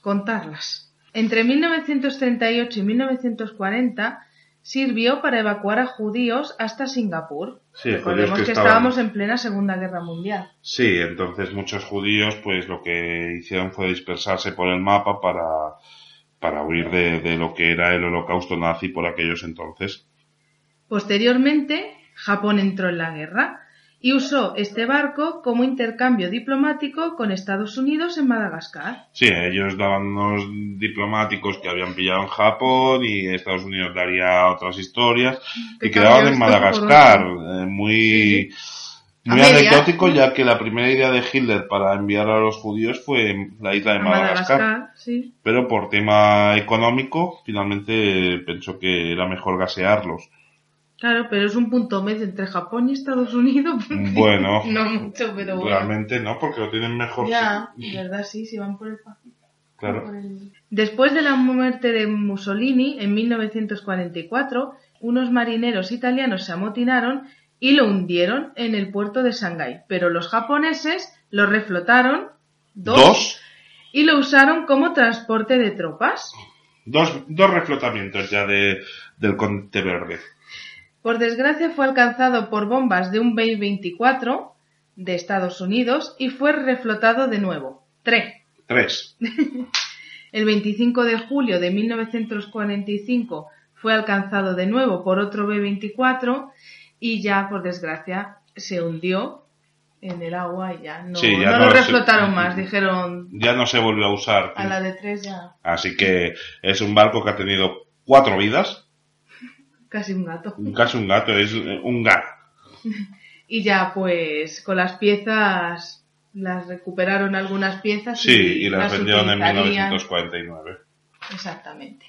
Contarlas. Entre 1938 y 1940 sirvió para evacuar a judíos hasta Singapur. Sí, Recordemos que, que estaban- estábamos en plena Segunda Guerra Mundial. Sí, entonces muchos judíos pues lo que hicieron fue dispersarse por el mapa para, para huir de, de lo que era el holocausto nazi por aquellos entonces. Posteriormente, Japón entró en la guerra y usó este barco como intercambio diplomático con Estados Unidos en Madagascar. Sí, ellos daban unos diplomáticos que habían pillado en Japón y Estados Unidos daría otras historias Que y quedaban en Madagascar. eh, muy muy anecdótico ya que la primera idea de Hitler para enviar a los judíos fue la isla de Madagascar. Madagascar, sí. Pero por tema económico finalmente pensó que era mejor gasearlos. Claro, pero es un punto medio entre Japón y Estados Unidos. Bueno, no mucho, pero bueno. realmente no, porque lo tienen mejor. Ya, verdad sí, si van por el Pacífico. Claro. Por el- Después de la muerte de Mussolini en 1944, unos marineros italianos se amotinaron y lo hundieron en el puerto de Shanghái, pero los japoneses lo reflotaron dos, Dos, y lo usaron como transporte de tropas. dos, dos reflotamientos ya de, del Conte Verde. Por desgracia fue alcanzado por bombas de un B-24 de Estados Unidos y fue reflotado de nuevo. Tres. Tres. El 25 de julio de 1945 fue alcanzado de nuevo por otro B-24 y ya, por desgracia, se hundió en el agua y ya no, Sí, ya no no lo se- reflotaron más. Dijeron Ya no se volvió a usar. a la de tres ya Así que es un barco que ha tenido cuatro vidas. casi un gato. Casi un gato, es un gato. Y ya, pues, con las piezas, las recuperaron algunas piezas. Sí, y las vendieron en utilizarían. 1949. Exactamente.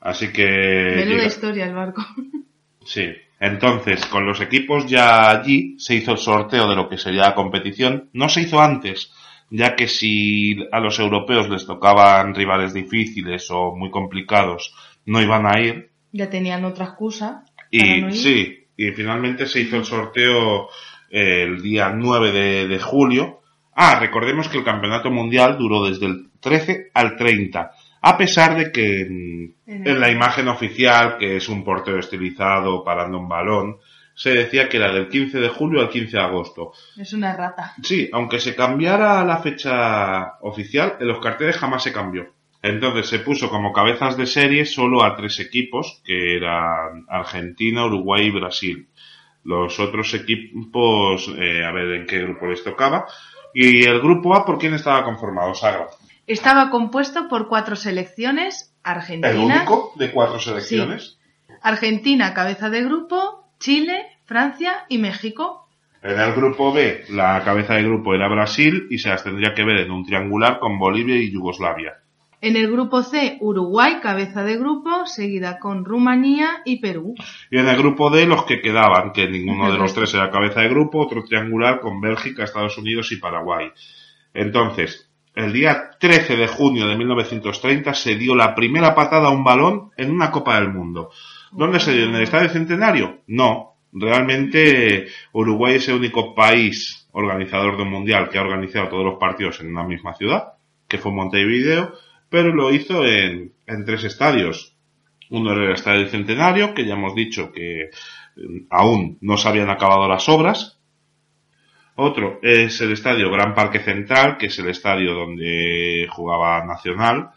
Así que... Menuda historia el barco. Sí. Entonces, con los equipos ya allí, se hizo el sorteo de lo que sería la competición. No se hizo antes, ya que si a los europeos les tocaban rivales difíciles o muy complicados, no iban a ir. ya tenían otra excusa. para Y no ir. sí, y finalmente se hizo el sorteo eh, el día 9 de, de julio. Ah, recordemos que el campeonato mundial duró desde el 13 al 30. A pesar de que en, En la imagen oficial, que es un portero estilizado parando un balón, se decía que era del 15 de julio al 15 de agosto. Es una rata. Sí, aunque se cambiara la fecha oficial, en los carteles jamás se cambió. Entonces se puso como cabezas de serie solo a tres equipos, que eran Argentina, Uruguay y Brasil. Los otros equipos, eh, a ver en qué grupo les tocaba. Y el grupo A, ¿por quién estaba conformado? Sagra. Estaba compuesto por cuatro selecciones. Argentina. El único de cuatro selecciones. Argentina, cabeza de grupo. Chile, Francia y México. En el grupo B, la cabeza de grupo era Brasil y se las tendría que ver en un triangular con Bolivia y Yugoslavia. En el grupo C, Uruguay, cabeza de grupo, seguida con Rumanía y Perú. Y en el grupo D los que quedaban, que ninguno de los tres era cabeza de grupo, otro triangular con Bélgica, Estados Unidos y Paraguay. Entonces, el día 13 de junio de 1930 se dio la primera patada a un balón en una Copa del Mundo. ¿Dónde se dio? ¿En el Estadio Centenario? No. Realmente Uruguay es el único país organizador de un mundial que ha organizado todos los partidos en una misma ciudad, que fue Montevideo, pero lo hizo en, en tres estadios. Uno era el Estadio Centenario, que ya hemos dicho que eh, aún no se habían acabado las obras. Otro es el Estadio Gran Parque Central, que es el estadio donde jugaba Nacional.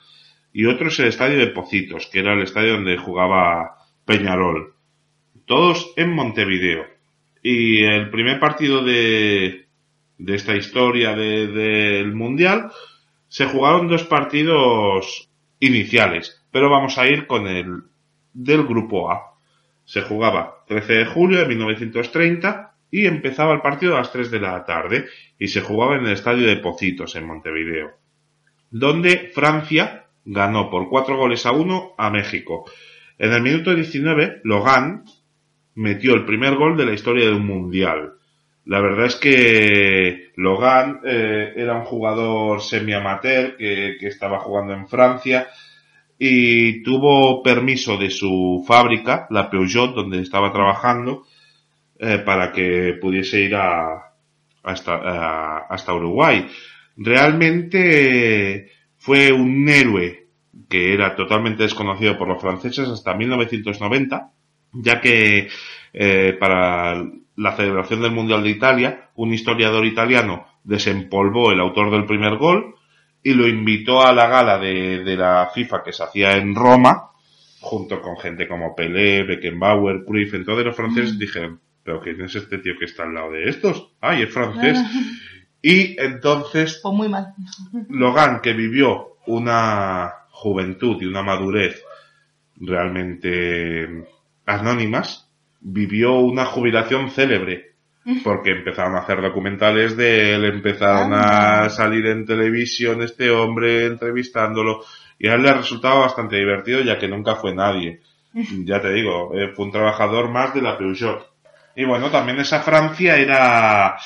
Y otro es el Estadio de Pocitos, que era el estadio donde jugaba Peñarol. Todos en Montevideo. Y el primer partido de, de esta historia de- del Mundial se jugaron dos partidos iniciales, pero vamos a ir con el del grupo A. Se jugaba 13 de julio de 1930 y empezaba el partido a las 3 de la tarde y se jugaba en el estadio de Pocitos en Montevideo, donde Francia ganó por 4 goles a 1 a México. En el minuto 19, Logan metió el primer gol de la historia de un mundial. La verdad es que Logan eh, era un jugador semi-amateur que, que estaba jugando en Francia y tuvo permiso de su fábrica, la Peugeot, donde estaba trabajando, eh, para que pudiese ir a, hasta, a- hasta Uruguay. Realmente fue un héroe que era totalmente desconocido por los franceses hasta 1990, ya que eh, para la celebración del Mundial de Italia, un historiador italiano desempolvó el autor del primer gol y lo invitó a la gala de, de la FIFA que se hacía en Roma, junto con gente como Pelé, Beckenbauer, Cruyff. Entonces los franceses dijeron, pero ¿quién es este tío que está al lado de estos? ¡Ay, es francés! Y entonces Pues muy mal. Logan, que vivió una juventud y una madurez realmente anónimas, vivió una jubilación célebre. Porque empezaron a hacer documentales de él, empezaron a salir en televisión este hombre entrevistándolo. Y a él le resultaba bastante divertido ya que nunca fue nadie. Ya te digo, eh, fue un trabajador más de la Peugeot. Y bueno, también esa Francia era,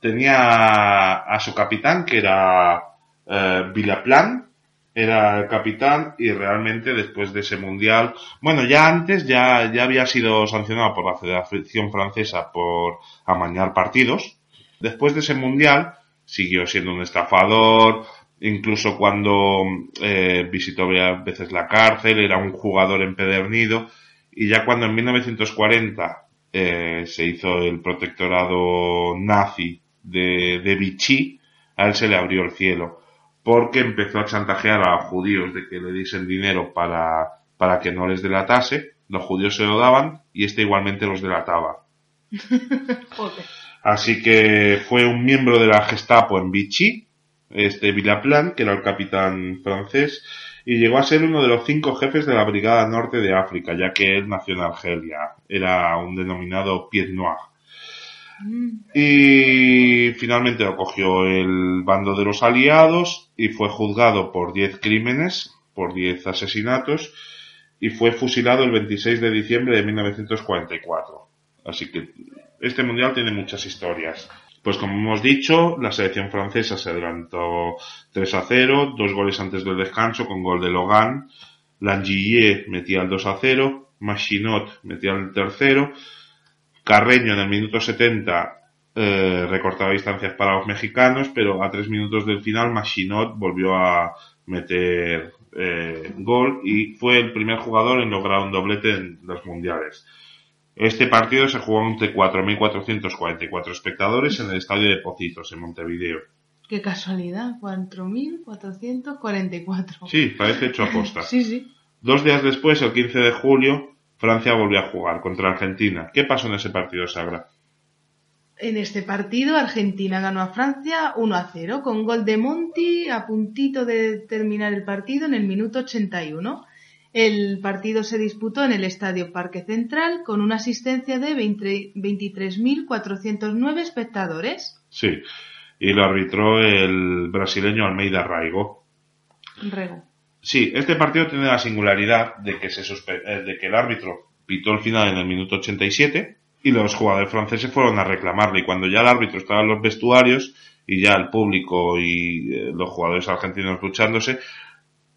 tenía a su capitán que era eh, Villaplan, era el capitán y realmente después de ese mundial, bueno, ya antes ya, ya había sido sancionado por la Federación Francesa por amañar partidos. Después de ese mundial siguió siendo un estafador, incluso cuando eh, visitó varias veces la cárcel, era un jugador empedernido y ya cuando en 1940 eh, se hizo el protectorado nazi de, de Vichy, a él se le abrió el cielo porque empezó a chantajear a los judíos de que le diesen dinero para, para que no les delatase, los judíos se lo daban y este igualmente los delataba. Joder. Así que fue un miembro de la Gestapo en Vichy, este Villaplan, que era el capitán francés, y llegó a ser uno de los cinco jefes de la Brigada Norte de África, ya que él nació en Argelia. Era un denominado Pied Noir. Y finalmente lo cogió el bando de los aliados y fue juzgado por 10 crímenes, por 10 asesinatos, y fue fusilado el 26 de diciembre de 1944. Así que este mundial tiene muchas historias. Pues como hemos dicho, la selección francesa se adelantó 3 a 0, dos goles antes del descanso con gol de Logan, Langillet metía el 2 a 0, Machinot metía el tercero, Carreño en el minuto 70 eh, recortaba distancias para los mexicanos, pero a tres minutos del final Machinot volvió a meter eh, gol y fue el primer jugador en lograr un doblete en los mundiales. Este partido se jugó ante 4.444 espectadores en el estadio de Pocitos, en Montevideo. Qué casualidad, 4.444. Sí, parece hecho aposta. Sí, sí. Dos días después, el 15 de julio, Francia volvió a jugar contra Argentina. ¿Qué pasó en ese partido, Sagra? En este partido, Argentina ganó a Francia 1 a 0 con gol de Monti a puntito de terminar el partido en el minuto 81. El partido se disputó en el Estadio Parque Central con una asistencia de 20 23.409 espectadores. Sí, y lo arbitró el brasileño Almeida Raigo. Rego. Sí, este partido tiene la singularidad de que, se eh, de que el árbitro pitó el final en el minuto 87 y los jugadores franceses fueron a reclamarle. Y cuando ya el árbitro estaba en los vestuarios y ya el público y eh, los jugadores argentinos luchándose,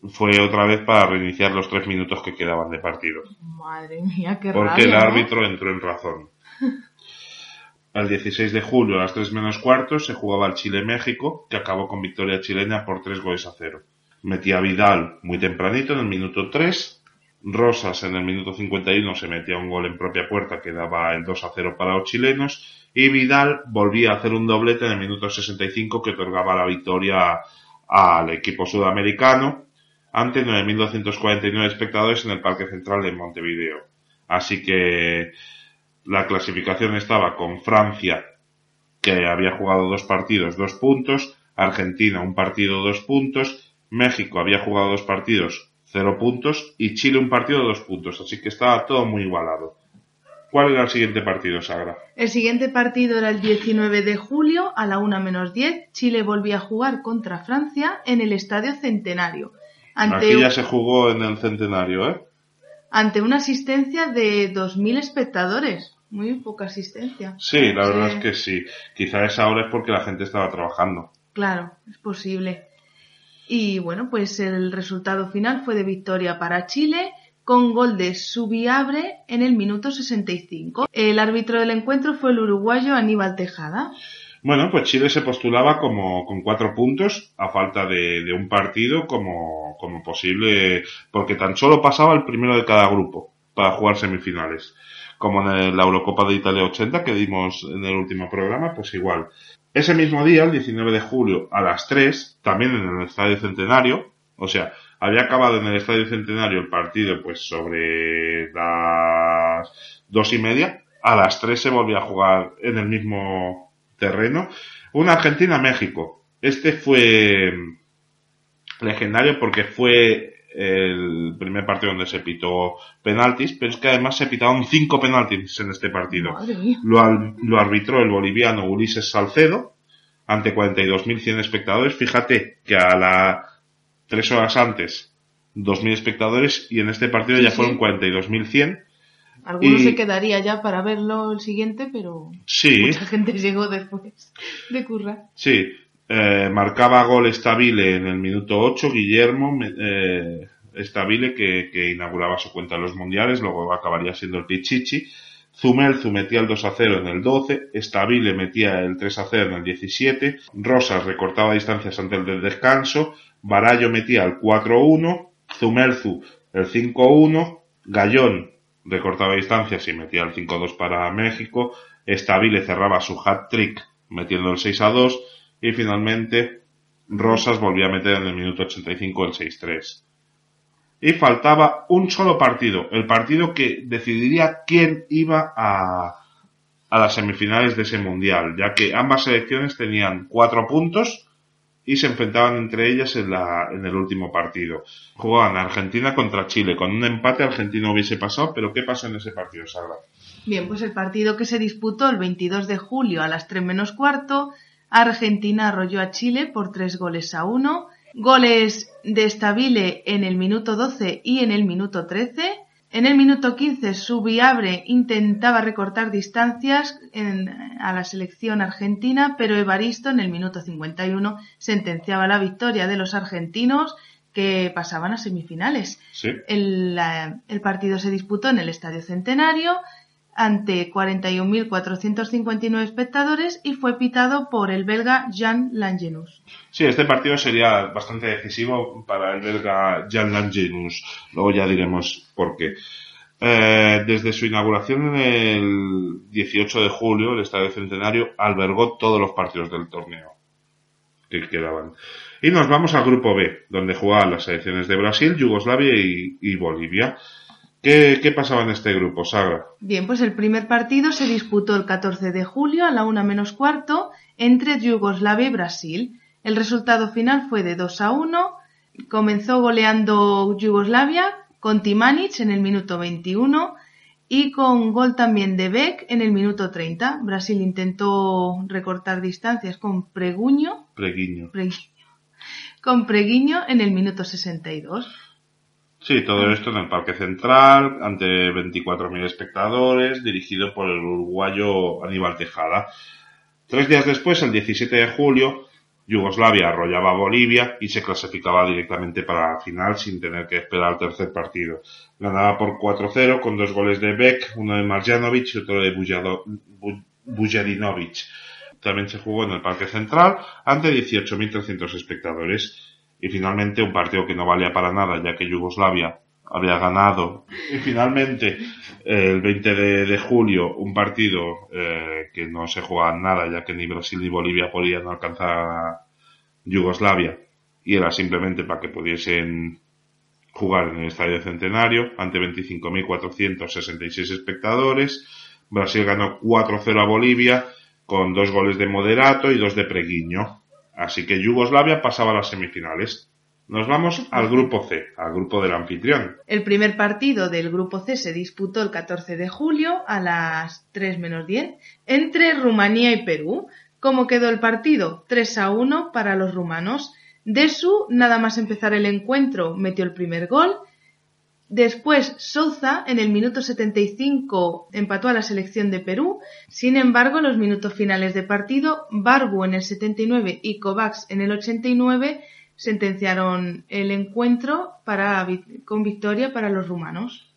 fue otra vez para reiniciar los tres minutos que quedaban de partido. Madre mía, qué Porque rabia, el ¿no? árbitro entró en razón. El 16 de julio a las 3 menos cuartos se jugaba el Chile-México, que acabó con victoria chilena por 3 goles a 0. Metía Vidal muy tempranito en el minuto 3. Rosas en el minuto 51 se metía un gol en propia puerta que daba el 2 a 0 para los chilenos. Y Vidal volvía a hacer un doblete en el minuto 65 que otorgaba la victoria al equipo sudamericano ante 9.249 espectadores en el Parque Central de Montevideo. Así que la clasificación estaba con Francia, que había jugado dos partidos, dos puntos, Argentina un partido, dos puntos, México había jugado dos partidos, cero puntos, y Chile un partido, dos puntos. Así que estaba todo muy igualado. ¿Cuál era el siguiente partido, Sagra? El siguiente partido era el 19 de julio a la 1 menos 10. Chile volvía a jugar contra Francia en el Estadio Centenario. Ante, Aquí ya se jugó en el centenario, ¿eh? ante una asistencia de 2.000 espectadores. Muy poca asistencia. Sí, la verdad es que sí. Quizás ahora es porque la gente estaba trabajando. Claro, es posible. Y bueno, pues el resultado final fue de victoria para Chile con gol de Subiabre en el minuto 65. El árbitro del encuentro fue el uruguayo Aníbal Tejada. Bueno, pues Chile se postulaba como con cuatro puntos a falta de, de un partido como, como posible, porque tan solo pasaba el primero de cada grupo para jugar semifinales. Como en la Eurocopa de Italia 80 que dimos en el último programa, pues igual. Ese mismo día, el 19 de julio, a las 3, también en el Estadio Centenario, o sea, había acabado en el Estadio Centenario el partido pues sobre las dos y media, a las 3 se volvía a jugar en el mismo terreno. Una Argentina-México. Este fue legendario porque fue el primer partido donde se pitó penaltis, pero es que además se pitaron cinco penaltis en este partido. Lo, lo arbitró el boliviano Ulises Salcedo ante 42.100 espectadores. Fíjate que a la tres horas antes 2.000 espectadores y en este partido Sí, ya sí. fueron 42.100. Algunos Y- se quedaría ya para verlo el siguiente, pero Sí, mucha gente llegó después de currar. sí. Eh, marcaba gol Estabile en el minuto 8, Guillermo eh, Estabile que, que inauguraba su cuenta en los mundiales, luego acabaría siendo el Pichichi. Zumelzu metía el 2 a 0 en el 12, Estabile metía el 3 a 0 en el 17, Rosas recortaba distancias antes del descanso, Barallo metía el 4 a 1, Zumelzu el 5 a 1, Gallón recortaba distancias y metía el 5 a 2 para México, Estabile cerraba su hat-trick metiendo el 6 a 2 y finalmente Rosas volvía a meter en el minuto 85 el 6-3. Y faltaba un solo partido, el partido que decidiría quién iba a, a las semifinales de ese mundial, ya que ambas selecciones tenían cuatro puntos y se enfrentaban entre ellas en, la, en el último partido. Jugaban Argentina contra Chile, con un empate Argentina hubiese pasado, pero ¿qué pasó en ese partido, Sagra? Bien, pues el partido que se disputó el 22 de julio a las 3 menos cuarto, Argentina arrolló a Chile por 3 goles a 1, goles de Stabile en el minuto 12 y en el minuto 13. En el minuto 15, Subiabre intentaba recortar distancias en- a la selección argentina, pero Evaristo en el minuto 51 sentenciaba la victoria de los argentinos que pasaban a semifinales. Sí. El, la- el partido se disputó en el Estadio Centenario ante 41.459 espectadores y fue pitado por el belga Jan Langenus. Sí, este partido sería bastante decisivo para el belga Jan Langenus. Luego ya diremos por qué. Eh, desde su inauguración en el 18 de julio, el Estadio Centenario albergó todos los partidos del torneo que quedaban. Y nos vamos al grupo B, donde jugaban las selecciones de Brasil, Yugoslavia y, y Bolivia. ¿Qué, ¿Qué pasaba en este grupo, Sagra? Bien, pues el primer partido se disputó el 14 de julio a la 1 menos cuarto entre Yugoslavia y Brasil. El resultado final fue de 2 a 1. Comenzó goleando Yugoslavia con Timanic en el minuto 21 y con gol también de Beck en el minuto 30. Brasil intentó recortar distancias con Preguño Preguiño. Preguiño. con Preguiño en el minuto 62. Sí, todo esto en el Parque Central, ante 24.000 espectadores, dirigido por el uruguayo Aníbal Tejada. Tres días después, el 17 de julio, Yugoslavia arrollaba a Bolivia y se clasificaba directamente para la final sin tener que esperar al tercer partido. Ganaba por 4-0 con dos goles de Beck, uno de Marjanovic y otro de Bujadinovic. También se jugó en el Parque Central ante 18.300 espectadores. Y finalmente un partido que no valía para nada ya que Yugoslavia había ganado. Y finalmente el 20 de, julio un partido eh, que no se jugaba nada ya que ni Brasil ni Bolivia podían alcanzar a Yugoslavia y era simplemente para que pudiesen jugar en el Estadio Centenario ante 25.466 espectadores. Brasil ganó 4-0 a Bolivia con dos goles de Moderato y dos de Preguiño. Así que Yugoslavia pasaba a las semifinales. Nos vamos al grupo C, al grupo del anfitrión. El primer partido del grupo C se disputó el 14 de julio a las 3 menos 10 entre Rumanía y Perú. ¿Cómo quedó el partido? 3 a 1 para los rumanos. Desu, nada más empezar el encuentro, metió el primer gol. Después, Souza, en el minuto 75, empató a la selección de Perú. Sin embargo, en los minutos finales de partido, Barbu en el 79 y Kovacs en el 89 sentenciaron el encuentro para, con victoria para los rumanos.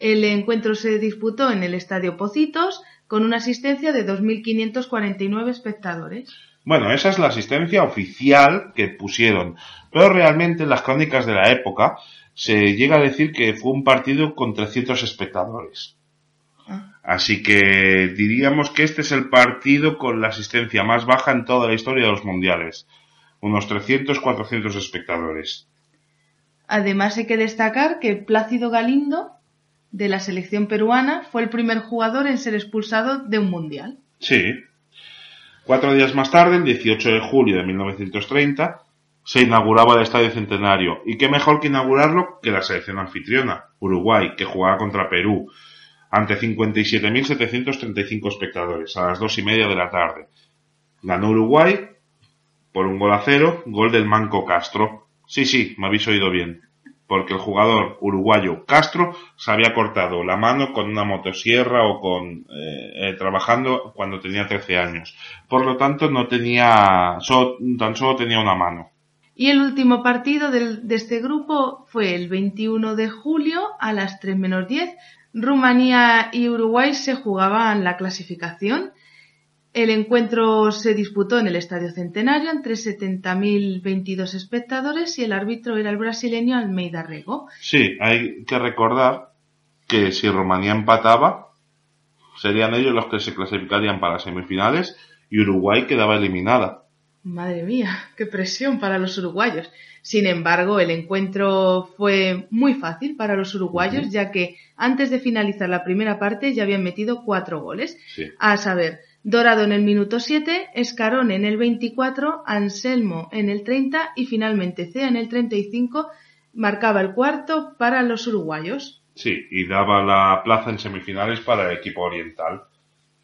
El encuentro se disputó en el Estadio Pocitos con una asistencia de 2.549 espectadores. Bueno, esa es la asistencia oficial que pusieron, pero realmente en las crónicas de la época se llega a decir que fue un partido con 300 espectadores. Ah. Así que diríamos que este es el partido con la asistencia más baja en toda la historia de los mundiales. Unos 300-400 espectadores. Además hay que destacar que Plácido Galindo, de la selección peruana, fue el primer jugador en ser expulsado de un mundial. Sí. Cuatro días más tarde, el 18 de julio de 1930, se inauguraba el Estadio Centenario. Y qué mejor que inaugurarlo que la selección anfitriona, Uruguay, que jugaba contra Perú, ante 57.735 espectadores, a las dos y media de la tarde. Ganó Uruguay por un gol a cero, gol del Manco Castro. Sí, sí, me habéis oído bien. Porque el jugador uruguayo Castro se había cortado la mano con una motosierra o con eh, eh, trabajando cuando tenía 13 años. Por lo tanto, no tenía, solo- tan solo tenía una mano. Y el último partido de este grupo fue el 21 de julio a las 3 menos 10. Rumanía y Uruguay se jugaban la clasificación. El encuentro se disputó en el Estadio Centenario entre 70.022 espectadores y el árbitro era el brasileño Almeida Rego. Sí, hay que recordar que si Rumanía empataba, serían ellos los que se clasificarían para semifinales y Uruguay quedaba eliminada. Madre mía, qué presión para los uruguayos. Sin embargo, el encuentro fue muy fácil para los uruguayos, ya que antes de finalizar la primera parte ya habían metido cuatro goles. Sí. A saber, Dorado en el minuto 7, Escarón en el 24, Anselmo en el 30 y finalmente Cea en el 35 marcaba el cuarto para los uruguayos. Sí, y daba la plaza en semifinales para el equipo oriental.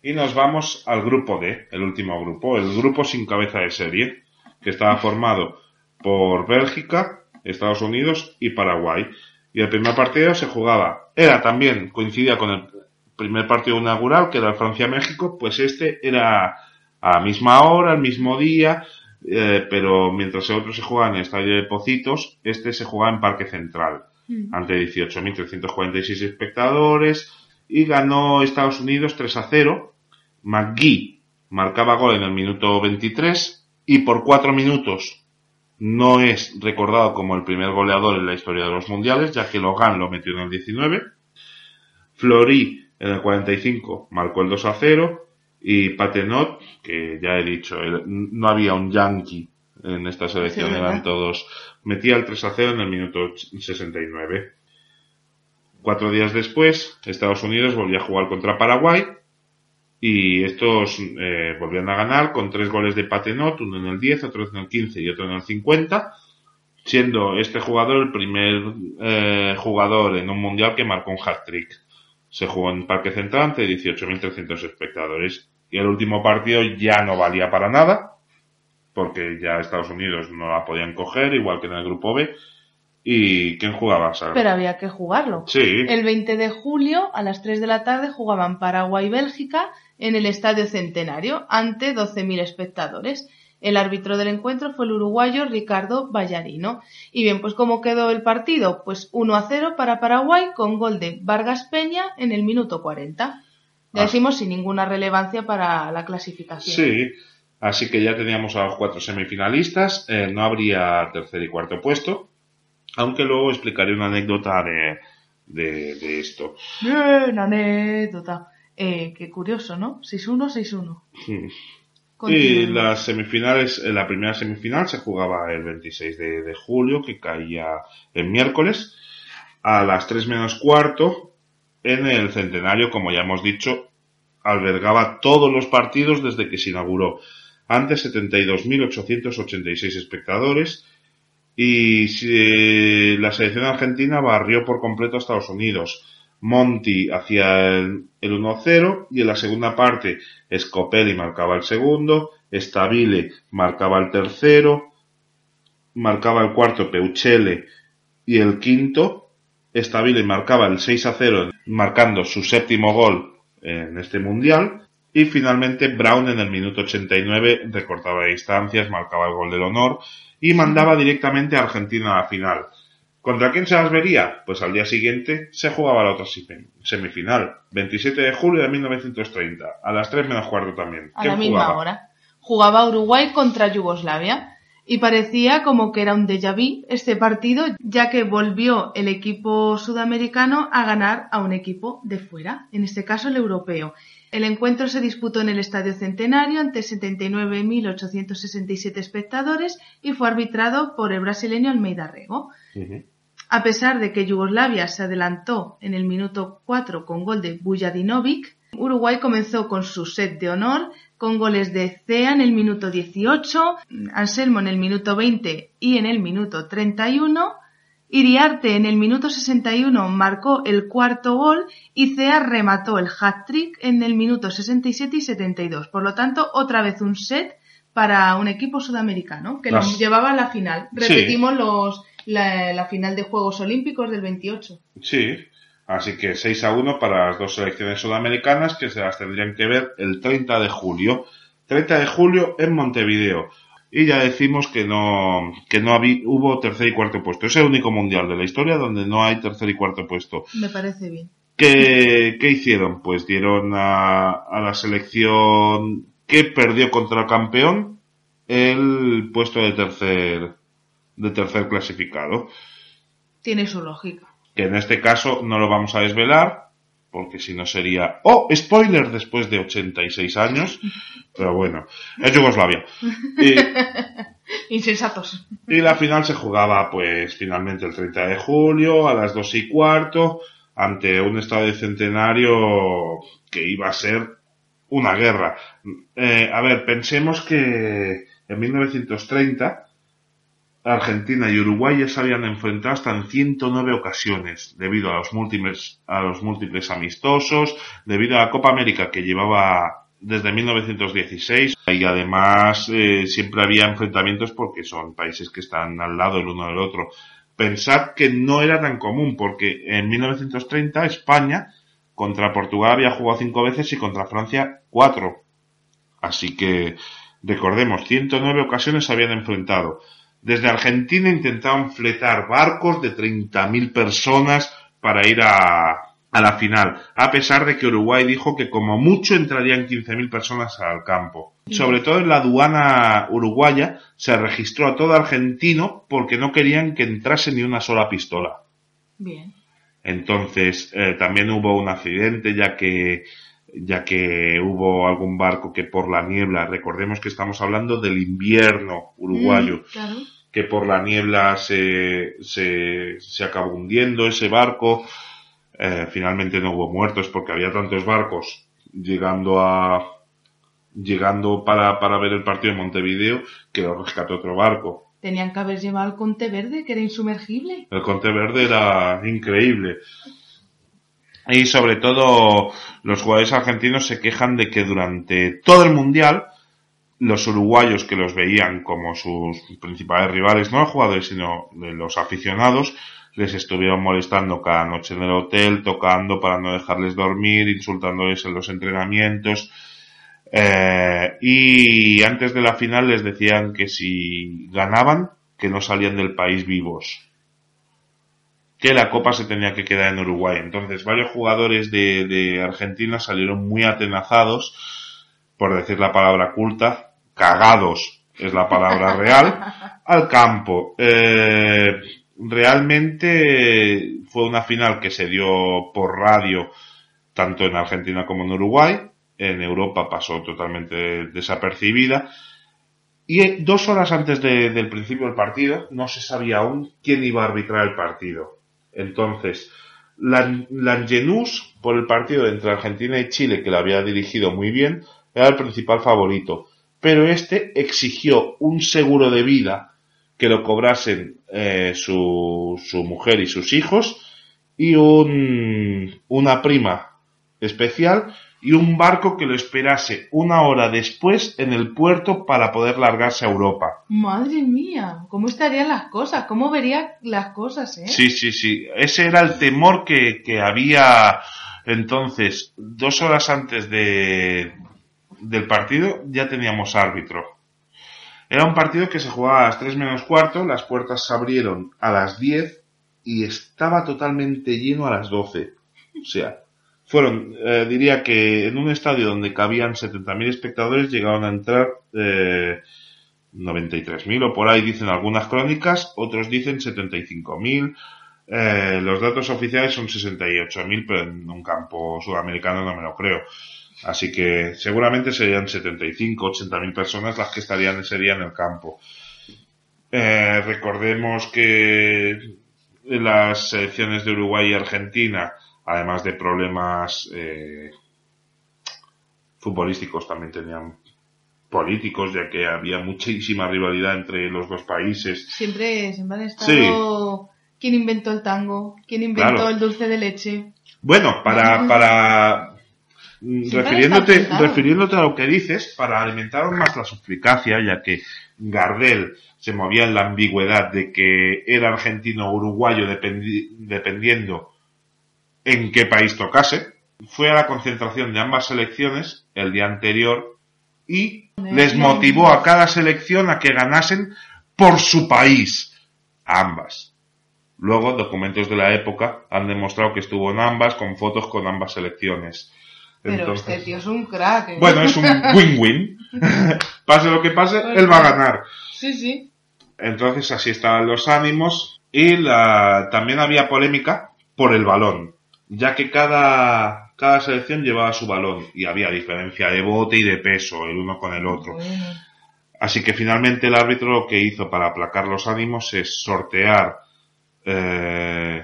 Y nos vamos al grupo D, el último grupo, el grupo sin cabeza de serie, que estaba formado por Bélgica, Estados Unidos y Paraguay. Y el primer partido se jugaba, era también, coincidía con el primer partido inaugural, que era Francia-México, pues este era a la misma hora, al mismo día, eh, pero mientras el otro se jugaba en el estadio de Pocitos, este se jugaba en Parque Central ante 18.346 espectadores y ganó Estados Unidos 3 a 0. McGee marcaba gol en el minuto 23 y por 4 minutos no es recordado como el primer goleador en la historia de los mundiales, ya que Logan lo metió en el 19. Flory en el 45 marcó el 2 a 0 y Patenot, que ya he dicho, no había un yankee en esta selección, eran todos, metía el 3 a 0 en el minuto 69. Cuatro días después, Estados Unidos volvió a jugar contra Paraguay y estos eh, volvían a ganar con tres goles de Patenot, uno en el 10, otro en el 15 y otro en el 50, siendo este jugador el primer eh, jugador en un mundial que marcó un hat-trick. Se jugó en Parque Central ante 18.300 espectadores y el último partido ya no valía para nada porque ya Estados Unidos no la podían coger, igual que en el grupo B. ¿Y quién jugaba? Sara? Pero había que jugarlo. Sí, El 20 de julio, a las 3 de la tarde, jugaban Paraguay y Bélgica en el Estadio Centenario, ante 12.000 espectadores. El árbitro del encuentro fue el uruguayo Ricardo Vallarino. Y bien, pues ¿cómo quedó el partido? Pues 1 a 0 para Paraguay con gol de Vargas Peña en el minuto 40. Ya Ah. decimos sin ninguna relevancia para la clasificación. sí. Así que ya teníamos a los cuatro semifinalistas. eh, no habría tercer y cuarto puesto. Aunque luego explicaré una anécdota de, de, de esto. Bien, anécdota. Eh, qué curioso, ¿no? 6-1, 6-1. Hmm. Y las semifinales, eh, la primera semifinal se jugaba el 26 de, de julio, que caía el miércoles, a las 3 menos cuarto, en el centenario, como ya hemos dicho, albergaba todos los partidos desde que se inauguró. Antes 72.886 espectadores y si- la selección argentina barrió por completo a Estados Unidos. Monti hacía el, el 1-0 y en la segunda parte Scopelli marcaba el segundo, Stabile marcaba el tercero, marcaba el cuarto Peuchele y el quinto, Stabile marcaba el 6 a 0 marcando su séptimo gol en este mundial y finalmente Brown en el minuto 89 recortaba distancias, marcaba el gol del honor y mandaba directamente a Argentina a la final. ¿Contra quién se las vería? Pues al día siguiente se jugaba la otra semi- semifinal, 27 de julio de 1930, a las 3 menos cuarto también. a ¿Quién la misma jugaba? hora. Jugaba Uruguay contra Yugoslavia y parecía como que era un déjà vu este partido, ya que volvió el equipo sudamericano a ganar a un equipo de fuera, en este caso el europeo. El encuentro se disputó en el Estadio Centenario ante 79.867 espectadores y fue arbitrado por el brasileño Almeida Rego. A pesar de que Yugoslavia se adelantó en el minuto 4 con gol de Bujadinovic, Uruguay comenzó con su set de honor con goles de Cea en el minuto 18, Anselmo en el minuto 20 y en el minuto 31. Iriarte en el minuto 61 marcó el cuarto gol y Cea remató el hat-trick en el minuto 67 y 72. Por lo tanto, otra vez un set para un equipo sudamericano que Las- lo llevaba a la final. Sí. Repetimos los, la, la final de Juegos Olímpicos del 28. Sí, así que 6 a 1 para las dos selecciones sudamericanas que se las tendrían que ver el 30 de julio. 30 de julio en Montevideo. Y ya decimos que no, que no habí- hubo tercer y cuarto puesto. Es el único mundial de la historia donde no hay tercer y cuarto puesto. Me parece bien. ¿Qué, qué hicieron? Pues dieron a, a la selección que perdió contra el campeón el puesto de tercer, de tercer clasificado. Tiene su lógica. Que en este caso no lo vamos a desvelar, porque si no sería, oh, spoiler después de 86 años. Pero bueno, es Yugoslavia. Y, Insensatos. y la final se jugaba, pues, finalmente el 30 de julio a las 2 y cuarto, ante un estadio centenario que iba a ser una guerra. Eh, a ver, pensemos que en 1930 Argentina y Uruguay ya se habían enfrentado hasta en 109 ocasiones, debido a los múltiples, a los múltiples amistosos, debido a la Copa América que llevaba desde 1916 y además eh, siempre había enfrentamientos porque son países que están al lado el uno del otro. Pensad que no era tan común porque en 1930 España contra Portugal había jugado cinco veces y contra Francia cuatro. Así que recordemos, 109 ocasiones se habían enfrentado. Desde Argentina intentaban fletar barcos de 30.000 personas para ir a, a la final, a pesar de que Uruguay dijo que como mucho entrarían 15.000 personas al campo. Sobre todo en la aduana uruguaya se registró a todo argentino porque no querían que entrase ni una sola pistola. Bien. Entonces, eh, también hubo un accidente ya que, ya que hubo algún barco que por la niebla, recordemos que estamos hablando del invierno uruguayo, Mm, claro. Que por la niebla se, se, se acabó hundiendo ese barco. Eh, finalmente no hubo muertos porque había tantos barcos llegando a, llegando para, para ver el partido en Montevideo que lo rescató otro barco. Tenían que haber llevado el Conte Verde, que era insumergible. El Conte Verde era increíble. Y sobre todo, los jugadores argentinos se quejan de que durante todo el mundial, los uruguayos que los veían como sus principales rivales, no los jugadores, sino de los aficionados, les estuvieron molestando cada noche en el hotel, tocando para no dejarles dormir, insultándoles en los entrenamientos. Eh, y antes de la final les decían que si ganaban, que no salían del país vivos. Que la copa se tenía que quedar en Uruguay. Entonces varios jugadores de, de Argentina salieron muy atenazados, por decir la palabra culta, cagados es la palabra real, al campo. Eh, realmente fue una final que se dio por radio tanto en Argentina como en Uruguay. En Europa pasó totalmente desapercibida. Y dos horas antes de- del principio del partido no se sabía aún quién iba a arbitrar el partido. Entonces, Lan- Langenus, por el partido entre Argentina y Chile, que lo había dirigido muy bien, era el principal favorito. Pero este exigió un seguro de vida que lo cobrasen eh, su, su mujer y sus hijos y un, una prima especial y un barco que lo esperase una hora después en el puerto para poder largarse a Europa. Madre mía, ¿cómo estarían las cosas? ¿Cómo vería las cosas, eh? Sí, sí, sí. Ese era el temor que, que había entonces, dos horas antes de, del partido, ya teníamos árbitro. Era un partido que se jugaba a las 3 menos cuarto, las puertas se abrieron a las 10 y estaba totalmente lleno a las 12. O sea, fueron, eh, diría que en un estadio donde cabían 70.000 espectadores llegaron a entrar eh, 93.000 o por ahí dicen algunas crónicas, otros dicen 75.000. Eh, los datos oficiales son 68.000, pero en un campo sudamericano no me lo creo. Así que seguramente serían 75, 80.000 personas las que estarían ese día en el campo. Eh, recordemos que las selecciones de Uruguay y Argentina, además de problemas eh, futbolísticos, también tenían políticos, ya que había muchísima rivalidad entre los dos países. Siempre, siempre han estado... ¿Quién inventó el tango? ¿Quién inventó Claro. el dulce de leche? Bueno, para, para refiriéndote, está apuntado. refiriéndote a lo que dices, para alimentar aún más la suplicacia, ya que Gardel se movía en la ambigüedad de que era argentino o uruguayo dependi- dependiendo en qué país tocase, fue a la concentración de ambas selecciones el día anterior y les motivó a cada selección a que ganasen por su país, a ambas. Luego, documentos de la época han demostrado que estuvo en ambas, con fotos con ambas selecciones. Pero Entonces- este tío es un crack. ¿eh? bueno, es un win-win. pase lo que pase, él va a ganar. Sí, sí. Entonces así estaban los ánimos y la, también había polémica por el balón, ya que cada, cada selección llevaba su balón y había diferencia de bote y de peso el uno con el otro. Bueno. Así que finalmente el árbitro lo que hizo para aplacar los ánimos es sortear eh,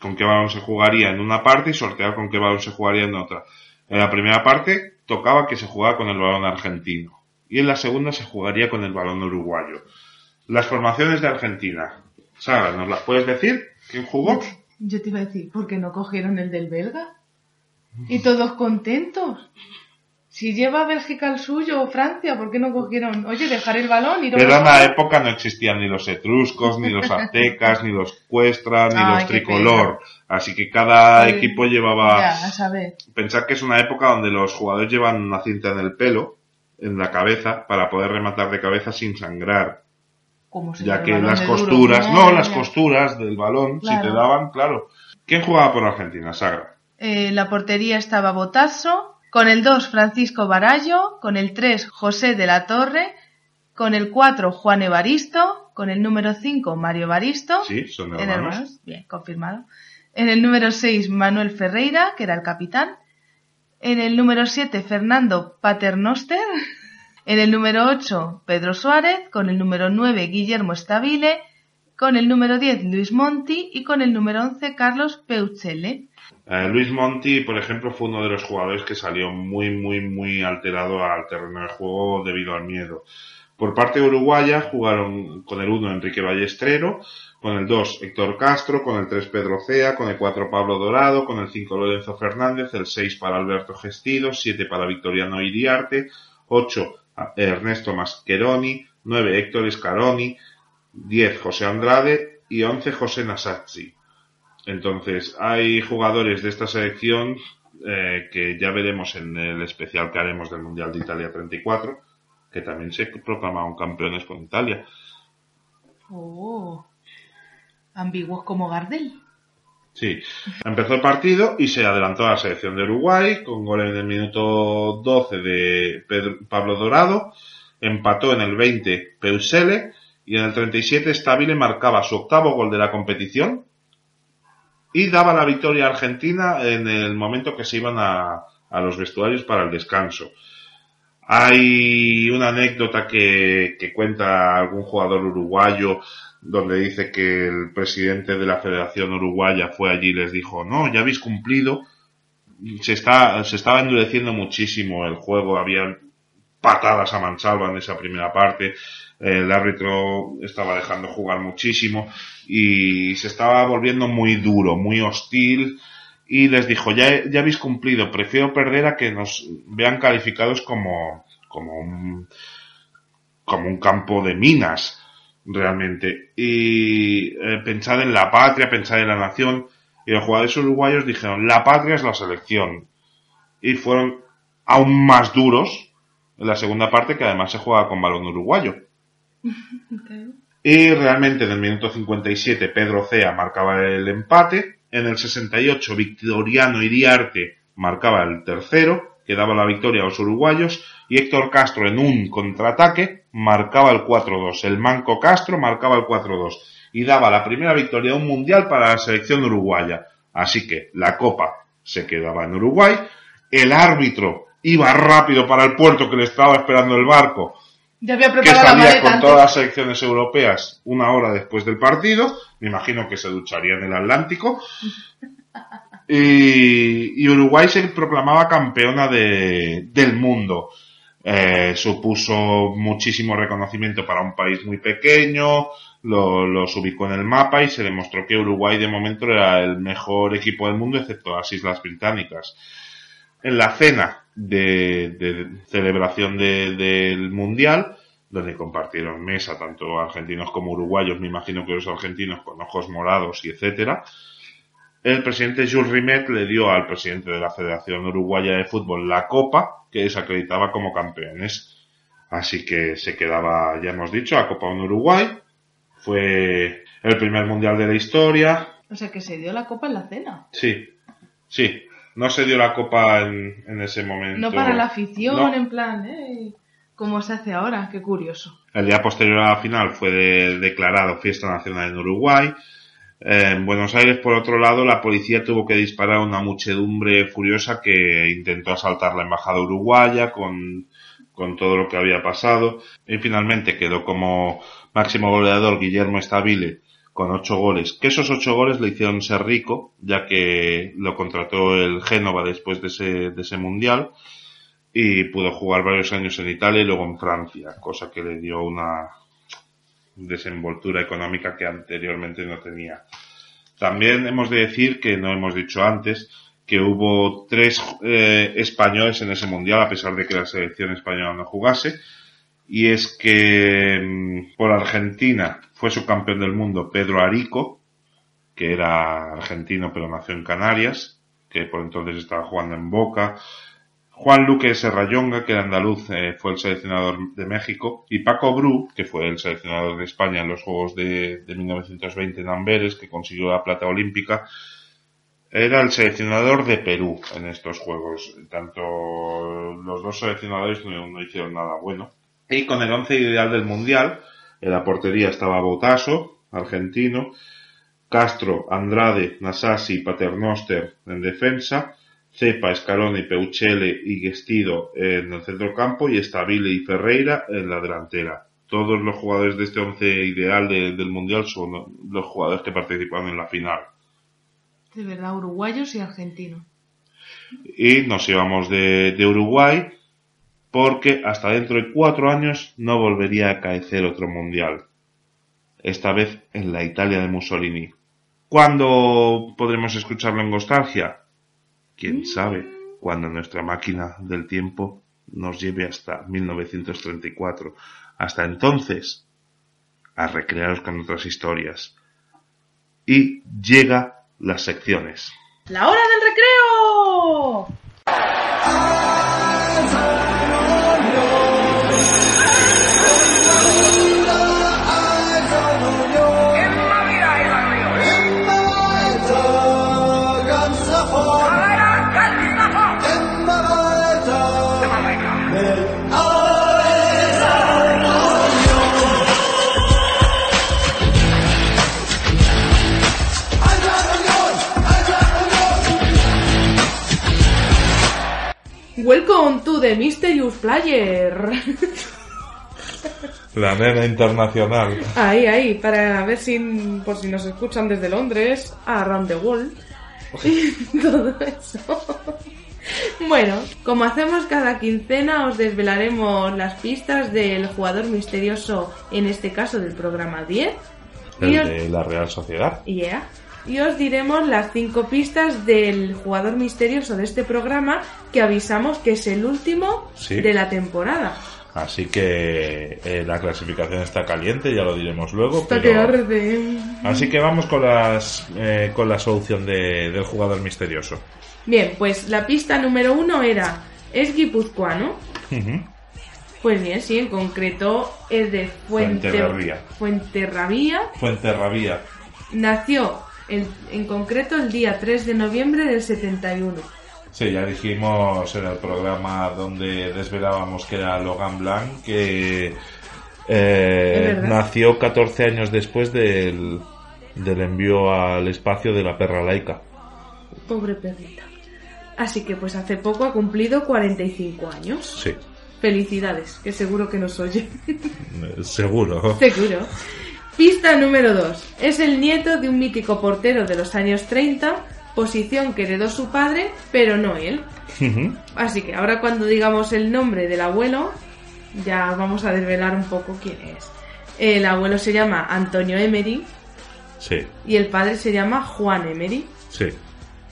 con qué balón se jugaría en una parte y sortear con qué balón se jugaría en otra. En la primera parte tocaba que se jugaba con el balón argentino y en la segunda se jugaría con el balón uruguayo. Las formaciones de Argentina. Sara, ¿nos las puedes decir? ¿Quién jugó? Yo te iba a decir, ¿por qué no cogieron el del belga? Y todos contentos. Si lleva Bélgica el suyo o Francia, ¿por qué no cogieron? Oye, dejar el balón y Pero en la época no existían ni los etruscos, ni los aztecas, ni los cuestra, ni los tricolor. Así que cada equipo llevaba... Ya, a saber. Pensad que es una época donde los jugadores llevan una cinta en el pelo, en la cabeza, para poder rematar de cabeza sin sangrar. Como si Ya que las duro. costuras, no, las ya. costuras del balón, si te daban, claro. ¿Quién jugaba por Argentina, Sagra? Eh, la portería estaba Botazo, con el 2 Francisco Barallo, con el 3 José de la Torre, con el 4 Juan Evaristo, con el número 5 Mario Evaristo. Sí, son hermanos. hermanos, bien, confirmado. En el número 6, Manuel Ferreira, que era el capitán. En el número 7, Fernando Paternoster. En el número 8, Pedro Suárez. Con el número 9, Guillermo Stabile. Con el número 10, Luis Monti. Y con el número 11, Carlos Peuchele. Eh, Luis Monti, por ejemplo, fue uno de los jugadores que salió muy, muy, muy alterado al terreno de juego debido al miedo. Por parte uruguaya jugaron con el 1 Enrique Ballestrero, con el 2 Héctor Castro, con el 3 Pedro Cea, con el 4 Pablo Dorado, con el 5 Lorenzo Fernández, el 6 para Alberto Gestido, 7 para Victoriano Iriarte, 8 Ernesto Mascheroni, 9 Héctor Scaroni, 10 José Andrade y 11 José Nasazzi. Entonces, hay jugadores de esta selección eh, que ya veremos en el especial que haremos del Mundial de Italia 34, que también se proclamaron campeones con Italia. Oh. Ambiguos como Gardel. Sí, empezó el partido y se adelantó a la selección de Uruguay con gol en el minuto 12 de Pedro- Pablo Dorado, empató en el 20 Peusele y en el 37 Stabile marcaba su octavo gol de la competición y daba la victoria a Argentina en el momento que se iban a, a los vestuarios para el descanso. Hay una anécdota que, que cuenta algún jugador uruguayo donde dice que el presidente de la Federación Uruguaya fue allí y les dijo, no, ya habéis cumplido. Se, está, se estaba endureciendo muchísimo el juego, había patadas a mansalva en esa primera parte, el árbitro estaba dejando jugar muchísimo y se estaba volviendo muy duro, muy hostil y les dijo, ya, ya habéis cumplido, prefiero perder a que nos vean calificados como, como un, como un campo de minas, realmente. Y eh, pensad en la patria, pensad en la nación. Y los jugadores uruguayos dijeron, la patria es la selección. Y fueron aún más duros en la segunda parte, que además se juega con balón uruguayo. Y realmente en el minuto 57 Pedro Cea marcaba el empate. En el 68 Victoriano Iriarte marcaba el tercero, que daba la victoria a los uruguayos. Y Héctor Castro en un contraataque marcaba el 4-2. El Manco Castro marcaba el 4-2. Y daba la primera victoria de un mundial para la selección uruguaya. Así que la copa se quedaba en Uruguay. El árbitro iba rápido para el puerto que le estaba esperando el barco Ya había que salía con todas las selecciones europeas una hora después del partido. Me imagino que se ducharía en el Atlántico. Y, y Uruguay se proclamaba campeona de, del mundo. Eh, supuso muchísimo reconocimiento para un país muy pequeño, lo, los ubicó en el mapa y se demostró que Uruguay de momento era el mejor equipo del mundo excepto las Islas Británicas. En la cena de, de celebración de- del Mundial, donde compartieron mesa tanto argentinos como uruguayos, me imagino que los argentinos con ojos morados y etcétera, el presidente Jules Rimet le dio al presidente de la Federación Uruguaya de Fútbol la copa que les acreditaba como campeones. Así que se quedaba, ya hemos dicho, la Copa en Uruguay. Fue el primer mundial de la historia. O sea, que se dio la copa en la cena. Sí, sí. No se dio la copa en, en ese momento. No para la afición, No. en plan, ¿eh? Como se hace ahora, qué curioso. El día posterior a la final fue de- declarado fiesta nacional en Uruguay. Eh, En Buenos Aires, por otro lado, la policía tuvo que disparar a una muchedumbre furiosa que intentó asaltar la embajada uruguaya con, con todo lo que había pasado. Y finalmente quedó como máximo goleador Guillermo Estabile con ocho goles. Que esos ocho goles le hicieron ser rico, ya que lo contrató el Génova después de ese, de ese mundial y pudo jugar varios años en Italia y luego en Francia, cosa que le dio una desenvoltura económica que anteriormente no tenía. También hemos de decir que no hemos dicho antes que hubo tres eh, españoles en ese mundial a pesar de que la selección española no jugase y es que mm, por Argentina fue subcampeón del mundo Pedro Arico que era argentino pero nació en Canarias que por entonces estaba jugando en Boca Juan Luque Serrayonga, que era andaluz, eh, fue el seleccionador de México, y Paco Bru, que fue el seleccionador de España en los Juegos de, de 1920 en Amberes, que consiguió la plata olímpica, era el seleccionador de Perú en estos Juegos. Tanto los dos seleccionadores no, no hicieron nada bueno. Y con el once ideal del Mundial, en la portería estaba Botaso, argentino, Castro, Andrade, Nasasi Paternoster en defensa, Cepa, Escaloni, Peuchele y Gestido en el centrocampo y Stabile y Ferreira en la delantera. Todos los jugadores de este once ideal de- del Mundial son los jugadores que participaron en la final. De verdad, uruguayos y argentinos. Y nos íbamos de, de Uruguay porque hasta dentro de cuatro años no volvería a acaecer otro Mundial. Esta vez en la Italia de Mussolini. ¿Cuándo podremos escucharlo en Nostalgia? quién sabe, cuando nuestra máquina del tiempo nos lleve hasta 1934. Hasta entonces, a recrearos con otras historias. Y llega las secciones. ¡La hora del recreo! Welcome to the Mysterious Player. La nena internacional. Ahí, ahí, para ver si, por si nos escuchan desde Londres, a Around the World. Y todo eso. Bueno, como hacemos cada quincena, os desvelaremos las pistas del jugador misterioso, en este caso del programa 10. El Y os- de la Real Sociedad. Yeah. Y os diremos las cinco pistas del jugador misterioso de este programa que avisamos que es el último Sí. de la temporada. Así que eh, la clasificación está caliente, ya lo diremos luego. Pero- que arde. Así que vamos con las eh, con la solución de- del jugador misterioso. Bien, pues la pista número uno era, ¿es guipuzcoano? Pues bien, sí, en concreto es de Fuente... Fuenterrabía. Fuenterrabía. Fuenterrabía. Nació en, en concreto el día 3 de noviembre del 71. Sí, ya dijimos en el programa donde desvelábamos que era Logan Blanc, que eh, nació 14 años después del, del envío al espacio de la perra laica. Pobre perrita. Así que pues hace poco ha cumplido 45 años. Sí, Felicidades, que seguro que nos oye. eh, seguro. seguro. Pista número 2. Es el nieto de un mítico portero de los años 30, posición que heredó su padre, pero no él. Así que ahora cuando digamos el nombre del abuelo, ya vamos a desvelar un poco quién es. El abuelo se llama Antonio Emery sí, y el padre se llama Juan Emery. sí.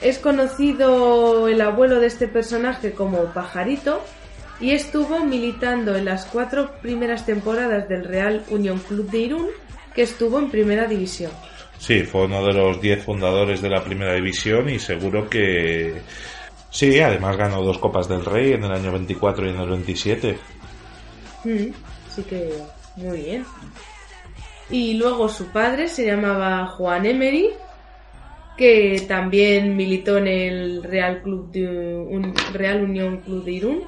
Es conocido el abuelo de este personaje como Pajarito y estuvo militando en las cuatro primeras temporadas del Real Unión Club de Irún, que estuvo en primera división. Sí, fue uno de los 10 fundadores de la primera división y seguro que... Sí, además ganó dos Copas del Rey en el año 24 y en el 27. Mm, Así que muy bien. Y luego su padre se llamaba Juan Emery, que también militó en el Real Club de un Real Unión Club de Irún.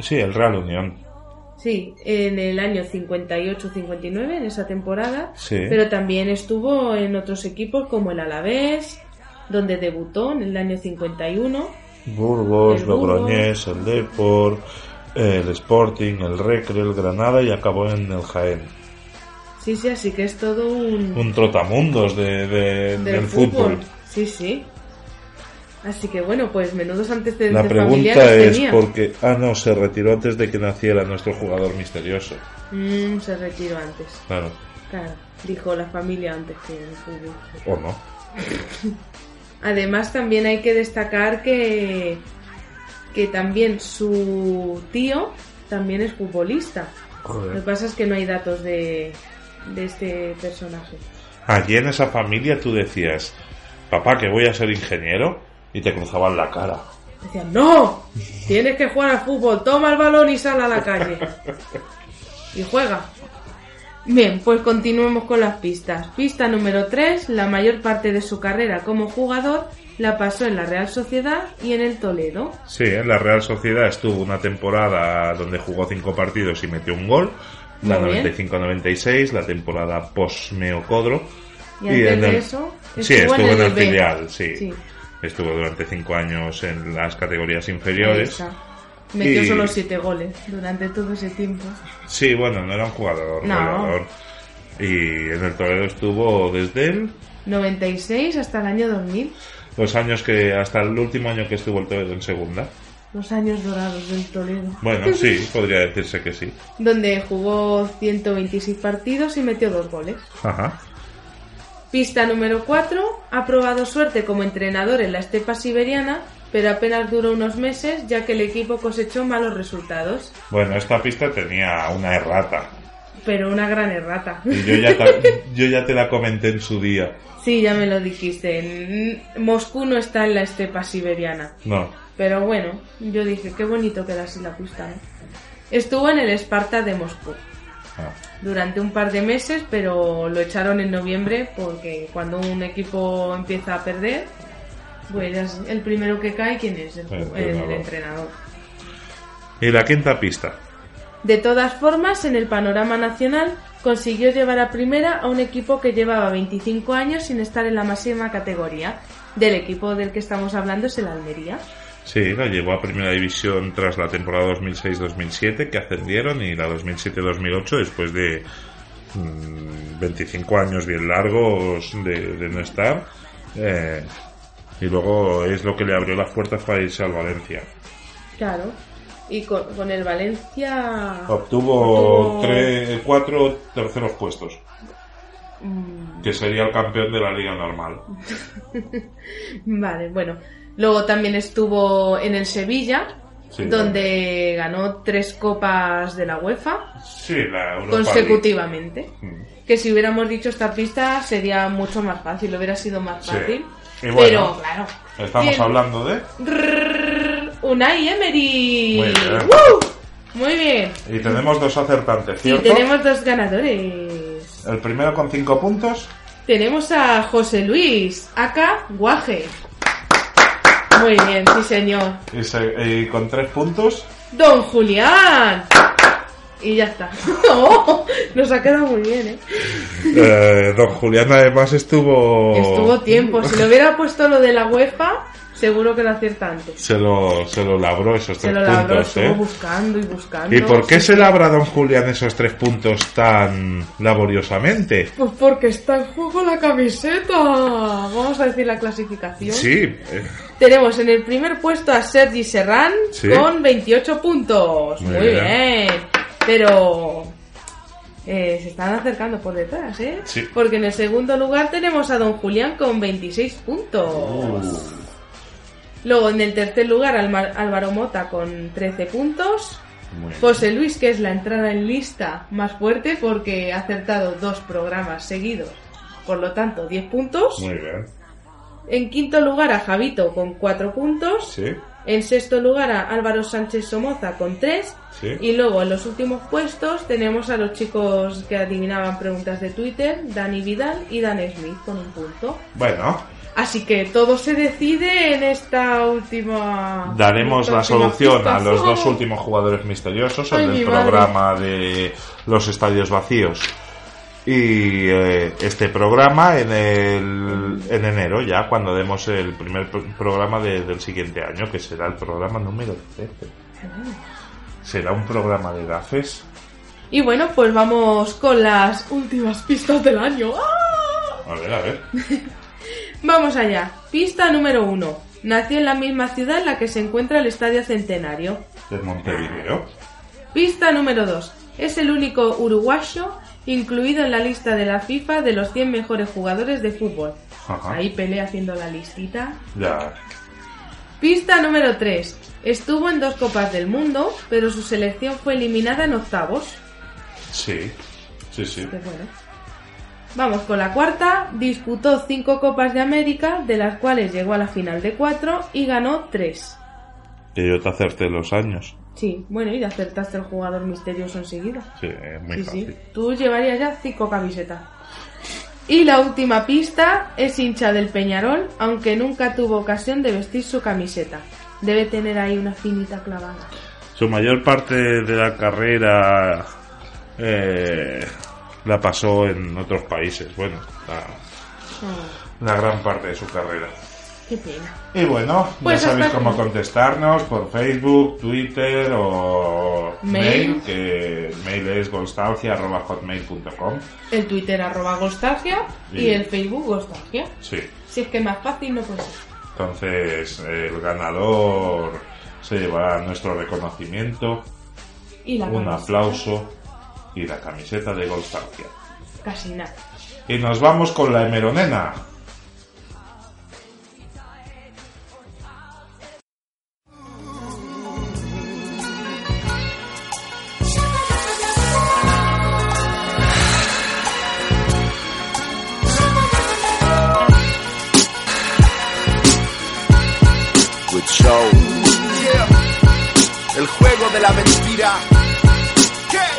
Sí, el Real Unión. Sí, en el año 58-59, en esa temporada. Sí. Pero también estuvo en otros equipos como el Alavés, donde debutó en el año 51. Burgos, El Burgos. Logroñés, el Depor, el Sporting, el Recre, el Granada y acabó en el Jaén. Sí, sí, así que es todo un, Un trotamundos de, de- del, fútbol. Sí, sí. Así que bueno, pues menudos antecedentes La pregunta familiares es tenía. por qué... Ah, no, se retiró antes de que naciera nuestro jugador misterioso. Mm, se retiró antes. Claro, Claro, dijo la familia antes que el fútbol. o no. Además también hay que destacar que que también su tío también es futbolista. Lo que pasa es que no hay datos de, de este personaje. Allí en esa familia tú decías, papá, que voy a ser ingeniero, y te cruzaban la cara. Decían, no, tienes que jugar al fútbol, toma el balón y sal a la calle. Y juega. Bien, pues continuemos con las pistas. Pista número 3, la mayor parte de su carrera como jugador la pasó en la Real Sociedad y en el Toledo. Sí, en la Real Sociedad estuvo una temporada donde jugó cinco partidos y metió un gol. La Muy bien. 95-96, la temporada post-Meocodro. Y antes en de el- eso, sí, estuvo en el filial, sí. Sí. Estuvo durante cinco años en las categorías inferiores. Metió Y- solo 7 goles durante todo ese tiempo. Sí, bueno, no era un jugador No. goleador. Y en el Toledo estuvo desde el 96 hasta el año 2000. los años que hasta el último año que estuvo el Toledo en segunda. Los años dorados del Toledo. Bueno, sí, podría decirse que sí. donde jugó 126 partidos y metió dos goles. Ajá. Pista número 4. Ha probado suerte como entrenador en la estepa siberiana, pero apenas duró unos meses ya que el equipo cosechó malos resultados. Bueno, esta pista tenía una errata. Pero una gran errata. Y yo ya, te, yo ya te la comenté en su día. Sí, ya me lo dijiste. Moscú no está en la estepa siberiana. No. Pero bueno, yo dije, qué bonito queda así la pista. Estuvo en el Esparta de Moscú Ah. durante un par de meses, pero lo echaron en noviembre porque cuando un equipo empieza a perder, pues el primero que cae, ¿quién es? El, El el entrenador. entrenador. Y la quinta pista. De todas formas, en el panorama nacional consiguió llevar a primera a un equipo que llevaba 25 años sin estar en la máxima categoría. Del equipo del que estamos hablando es el Almería. Sí, la llevó a primera división tras la temporada 2006-2007 que ascendieron y la 2007-2008 después de mm, 25 años bien largos de, de no estar. Eh, y luego es lo que le abrió las puertas para irse al Valencia. Claro. Y con, con el Valencia... Obtuvo Obtuvo- tres, cuatro terceros puestos, Mm, que sería el campeón de la liga normal. Vale, bueno. Luego también estuvo en el Sevilla, Sí, donde ganó tres copas de la UEFA Sí, la Europa consecutivamente. Mm. Que si hubiéramos dicho esta pista sería mucho más fácil, hubiera sido más Sí. fácil. Y bueno, Pero claro. Estamos Bien. hablando de... Unai Emery. Muy bien. Muy bien. Y tenemos dos acertantes, Y ¿cierto? tenemos dos ganadores. El primero con cinco puntos. Tenemos a José Luis, acá Guaje. Muy bien, sí señor. Y, se- y con tres puntos. Don Julián. Y ya está. Oh, nos ha quedado muy bien, ¿eh? Eh, don Julián además estuvo... Estuvo tiempo. Si le hubiera puesto lo de la UEFA, seguro que lo acierta antes. Se lo, se lo labró esos Se tres lo labró, puntos, ¿eh? buscando y buscando. ¿Y por qué Sí, se labra don Julián esos tres puntos tan laboriosamente? Pues porque está en juego la camiseta. Vamos a decir la clasificación. Sí, eh, Tenemos en el primer puesto a Sergi Serrán Sí. con 28 puntos. Muy Muy, bien. bien. Pero eh, se están acercando por detrás, ¿eh? Sí. Porque en el segundo lugar tenemos a Don Julián con 26 puntos. Uh. Luego en el tercer lugar Álvaro Mota con 13 puntos. José Luis, que es la entrada en lista más fuerte porque ha acertado dos programas seguidos. Por lo tanto, 10 puntos. Muy bien. En quinto lugar a Javito con 4 puntos. Sí, En sexto lugar a Álvaro Sánchez Somoza con 3. sí. Y luego en los últimos puestos tenemos a los chicos que adivinaban preguntas de Twitter, Dani Vidal y Dan Smith con un punto. Bueno, Así que todo se decide en esta última... daremos esta la última solución pista. a los dos últimos jugadores misteriosos en el madre. programa de los estadios vacíos. Y eh, este programa en, el, en enero, ya cuando demos el primer pro- programa de- del siguiente año, que será el programa número 13. Será un programa de gafes. Y bueno, pues vamos con las últimas pistas del año. ¡Ah! A ver, a ver. Vamos allá. Pista número uno. Nació en la misma ciudad en la que se encuentra el Estadio Centenario. De Montevideo. Pista número 2. Es el único uruguayo incluido en la lista de la FIFA de los 100 mejores jugadores de fútbol. Ajá. Ahí pelea haciendo la listita. Ya. Pista número 3. Estuvo en dos Copas del Mundo, pero su selección fue eliminada en octavos. Sí. Sí, sí. Qué bueno. Vamos con la cuarta. Disputó cinco Copas de América, de las cuales llegó a la final de cuatro y ganó tres. Que yo te acerté los años. Sí, bueno, y acertaste el jugador misterioso enseguida. Sí, es muy Sí, fácil. sí. Tú llevarías ya cinco camisetas. Y la última pista es hincha del Peñarol, aunque nunca tuvo ocasión de vestir su camiseta. Debe tener ahí una finita clavada. Su mayor parte de la carrera eh, la pasó en otros países. Bueno, la, la gran parte de su carrera. qué pena. Y bueno, Pues ya sabéis hasta cómo contestarnos por Facebook, Twitter o Mail. mail, que el mail es golstalgia.hotmail.com. El Twitter arroba Gostalgia y el Facebook Gostalgia. Sí, Si es que más fácil no puede ser. entonces el ganador se llevará nuestro reconocimiento, Y la un aplauso y la camiseta de Golstalgia. Casi nada. Y nos vamos con la hemeronena.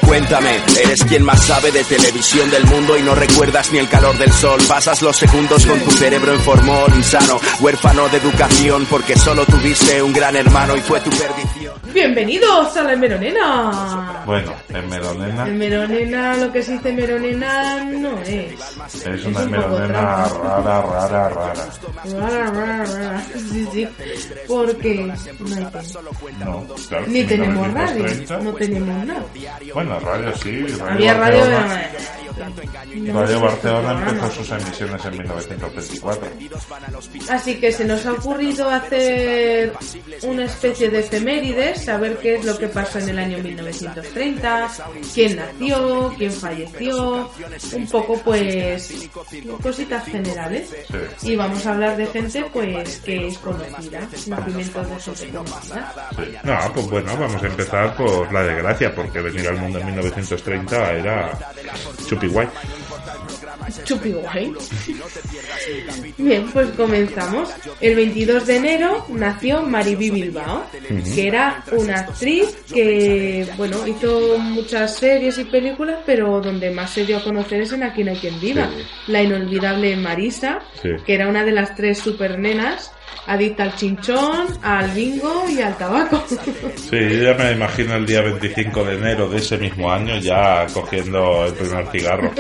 Cuéntame, ¿eres quien más sabe de televisión del mundo y no recuerdas ni el calor del sol? Pasas los segundos con tu cerebro en formol insano, huérfano de educación porque solo tuviste un gran hermano y fue tu perdición. Bienvenidos a la Meronena. Bueno, en Melonena El Meronena, lo que se dice Meronena no es. es una un trampa. rara, rara, rara. Rara, rara, rara. Sí, sí. Porque no hay tiempo. No, claro, Ni en tenemos radio, 1930. no tenemos nada. Bueno, radio sí. Radio Había radio de Barcelona, no Radio Barcelona empezó sus emisiones en 1924. Así que se nos ha ocurrido hacer una especie de efemérides, saber qué es lo que pasó en el año 1930, quién nació, quién falleció, un poco pues cositas generales. Sí. Y vamos a hablar de gente pues que es conocida, nacimientos de conocida. Sí. No, pues bueno, vamos a empezar por la desgracia, porque venir al mundo en 1930 era chupi guay. Chupi guay. Bien, pues comenzamos. El 22 de enero nació Mariby Bilbao, que era una actriz que, bueno, hizo muchas series y películas, pero donde más se dio a conocer es en Aquí no hay quien viva. Sí. La inolvidable Marisa, Sí. que era una de las tres supernenas, adicta al chinchón, al bingo y al tabaco. Sí, yo ya me imagino el día 25 de enero de ese mismo año ya cogiendo el primer cigarro.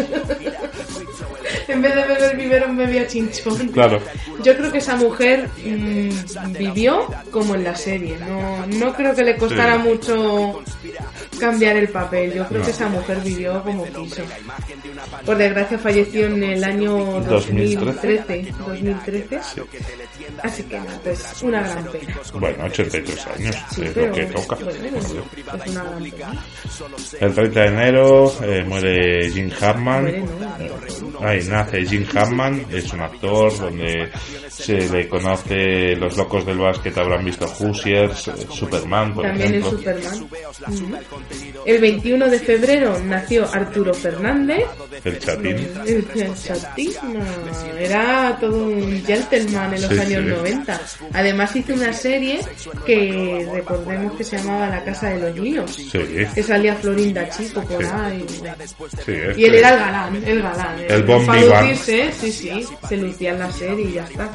en vez de beber biberón bebía chinchón. Claro. Yo creo que esa mujer mm, vivió como en la serie. No, no creo que le costara Sí. mucho cambiar el papel. Yo creo No. que esa mujer vivió como quiso. Por desgracia falleció en el año 2013. 2013. Así que nada, pues una gran pena. Bueno, 83 años, Sí, es lo que toca. bueno, es una gran pena. El 30 de enero eh, muere Jim Hammond. Muere, ¿no? Nace Jim Hammond, es un actor donde se le conoce los locos del básquet habrán visto Hoosiers, eh, Superman, por También ejemplo. Superman. El 21 de febrero nació Arturo Fernández. El Chatín. El Chatín, no, era todo un gentleman en los Sí, años sí. 90. Además hizo una serie que recordemos que se llamaba La Casa de los Líos. Sí, Que salía Florinda Chico por ahí. sí, Y él era el galán, el galán. El Vivant. Lucirse, sí, sí, se lucía en la serie y ya está.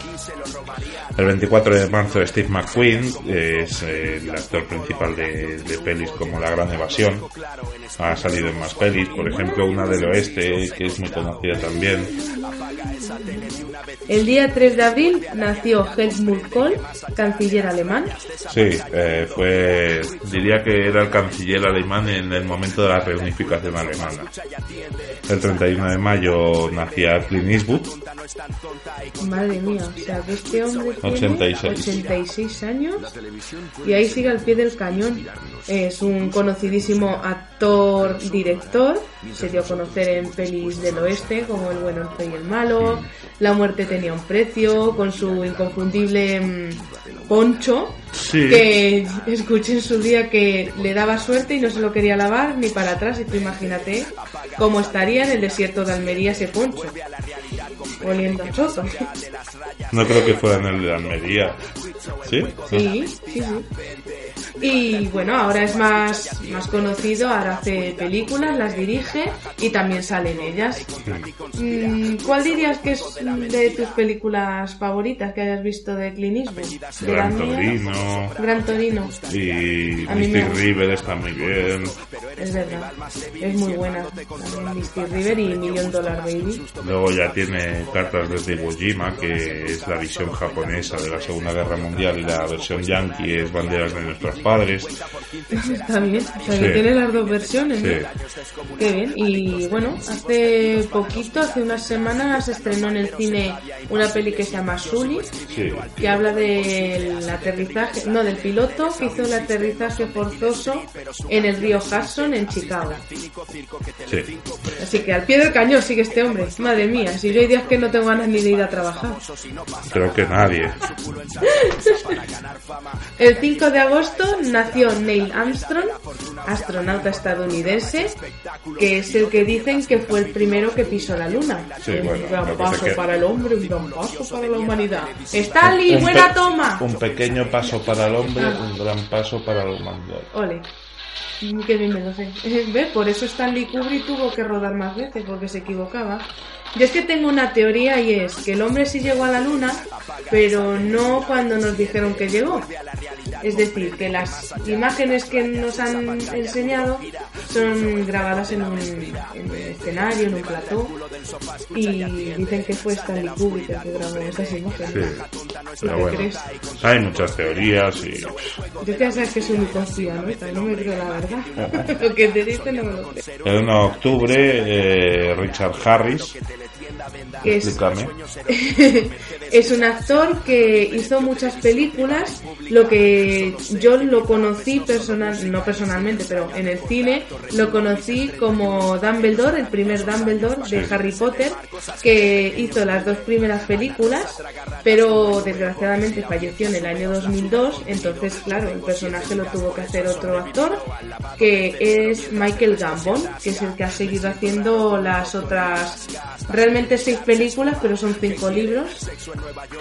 El 24 de marzo Steve McQueen es el actor principal de, de pelis como La Gran Evasión. Ha salido en más pelis, por ejemplo una del oeste que es muy conocida también. El día 3 de abril nació Helmut Kohl, canciller alemán. Sí, eh, fue, diría que era el canciller alemán en el momento de la reunificación alemana. El 31 de mayo nacía Clint Eastwood, Madre mía, o sea, que este hombre tiene 86. 86 años y ahí sigue al pie del cañón. Es un conocidísimo actor, director, se dio a conocer en pelis del oeste como El bueno, el feo y el malo, La muerte tenía un precio, con su inconfundible mm, poncho, Sí. que escuché en su día que le daba suerte y no se lo quería lavar ni para atrás, y tú imagínate cómo estaría en el desierto de Almería ese poncho, oliendo a choto. no creo que fuera en el de Almería. ¿Sí? Sí, sí, sí. Y bueno, ahora es más, más conocido, ahora hace películas, las dirige y también sale en ellas. Mm, ¿Cuál dirías que es de tus películas favoritas que hayas visto de Clint Eastwood? ¿De Gran? Torino Gran Torino, y Mystic. River está muy bien. es verdad. Es muy buena. River y Million Dollar Baby. Luego ya tiene cartas desde Iwo Jima, que es la visión japonesa de la Segunda Guerra Mundial y la versión yankee es Banderas de nuestros padres. Está bien, o sea que tiene las dos versiones. Qué bien. Y bueno, hace poquito, hace unas semanas, se estrenó en el cine una peli que se llama Sully, Sí. que habla del aterrizaje, no, del piloto que hizo el aterrizaje forzoso en el río Hudson en Chicago. Sí. Así que al pie del cañón sigue este hombre. Madre mía, si yo hay días que no tengo ganas ni de ir a trabajar. Creo que nadie. El 5 de agosto nació Neil Armstrong, astronauta estadounidense, que es el que dicen que fue el primero que pisó la luna. Sí, un bueno, gran paso que- para el hombre, un gran paso para la humanidad. Stanley, buena toma. Un pequeño paso para el hombre, Ah. un gran paso para la humanidad. Ole. Qué bien me lo sé. ¿Ves? Por eso Stanley Kubrick tuvo que rodar más veces, porque se equivocaba. Yo es que tengo una teoría y es que el hombre sí llegó a la luna, pero no cuando nos dijeron que llegó. Es decir, que las imágenes que nos han enseñado son grabadas en un, en un escenario, en un plató, y dicen que fue Stanley Kubrick el que grabó esas imágenes. Sí, ¿Tú pero bueno. crees? Hay muchas teorías y Yo que ya sabes que soy muy conspiranoica, no me creo la verdad. Lo que te dicen no me lo creo. el 1 de octubre eh, Richard Harris, Que es, es un actor que hizo muchas películas. Lo que yo lo conocí personal, no personalmente, pero en el cine lo conocí como Dumbledore, el primer Dumbledore de Sí. Harry Potter, que hizo las dos primeras películas, pero desgraciadamente falleció en el año 2002. Entonces, claro, el personaje lo tuvo que hacer otro actor, que es Michael Gambon, que es el que ha seguido haciendo las otras realmente seis películas, pero son cinco libros.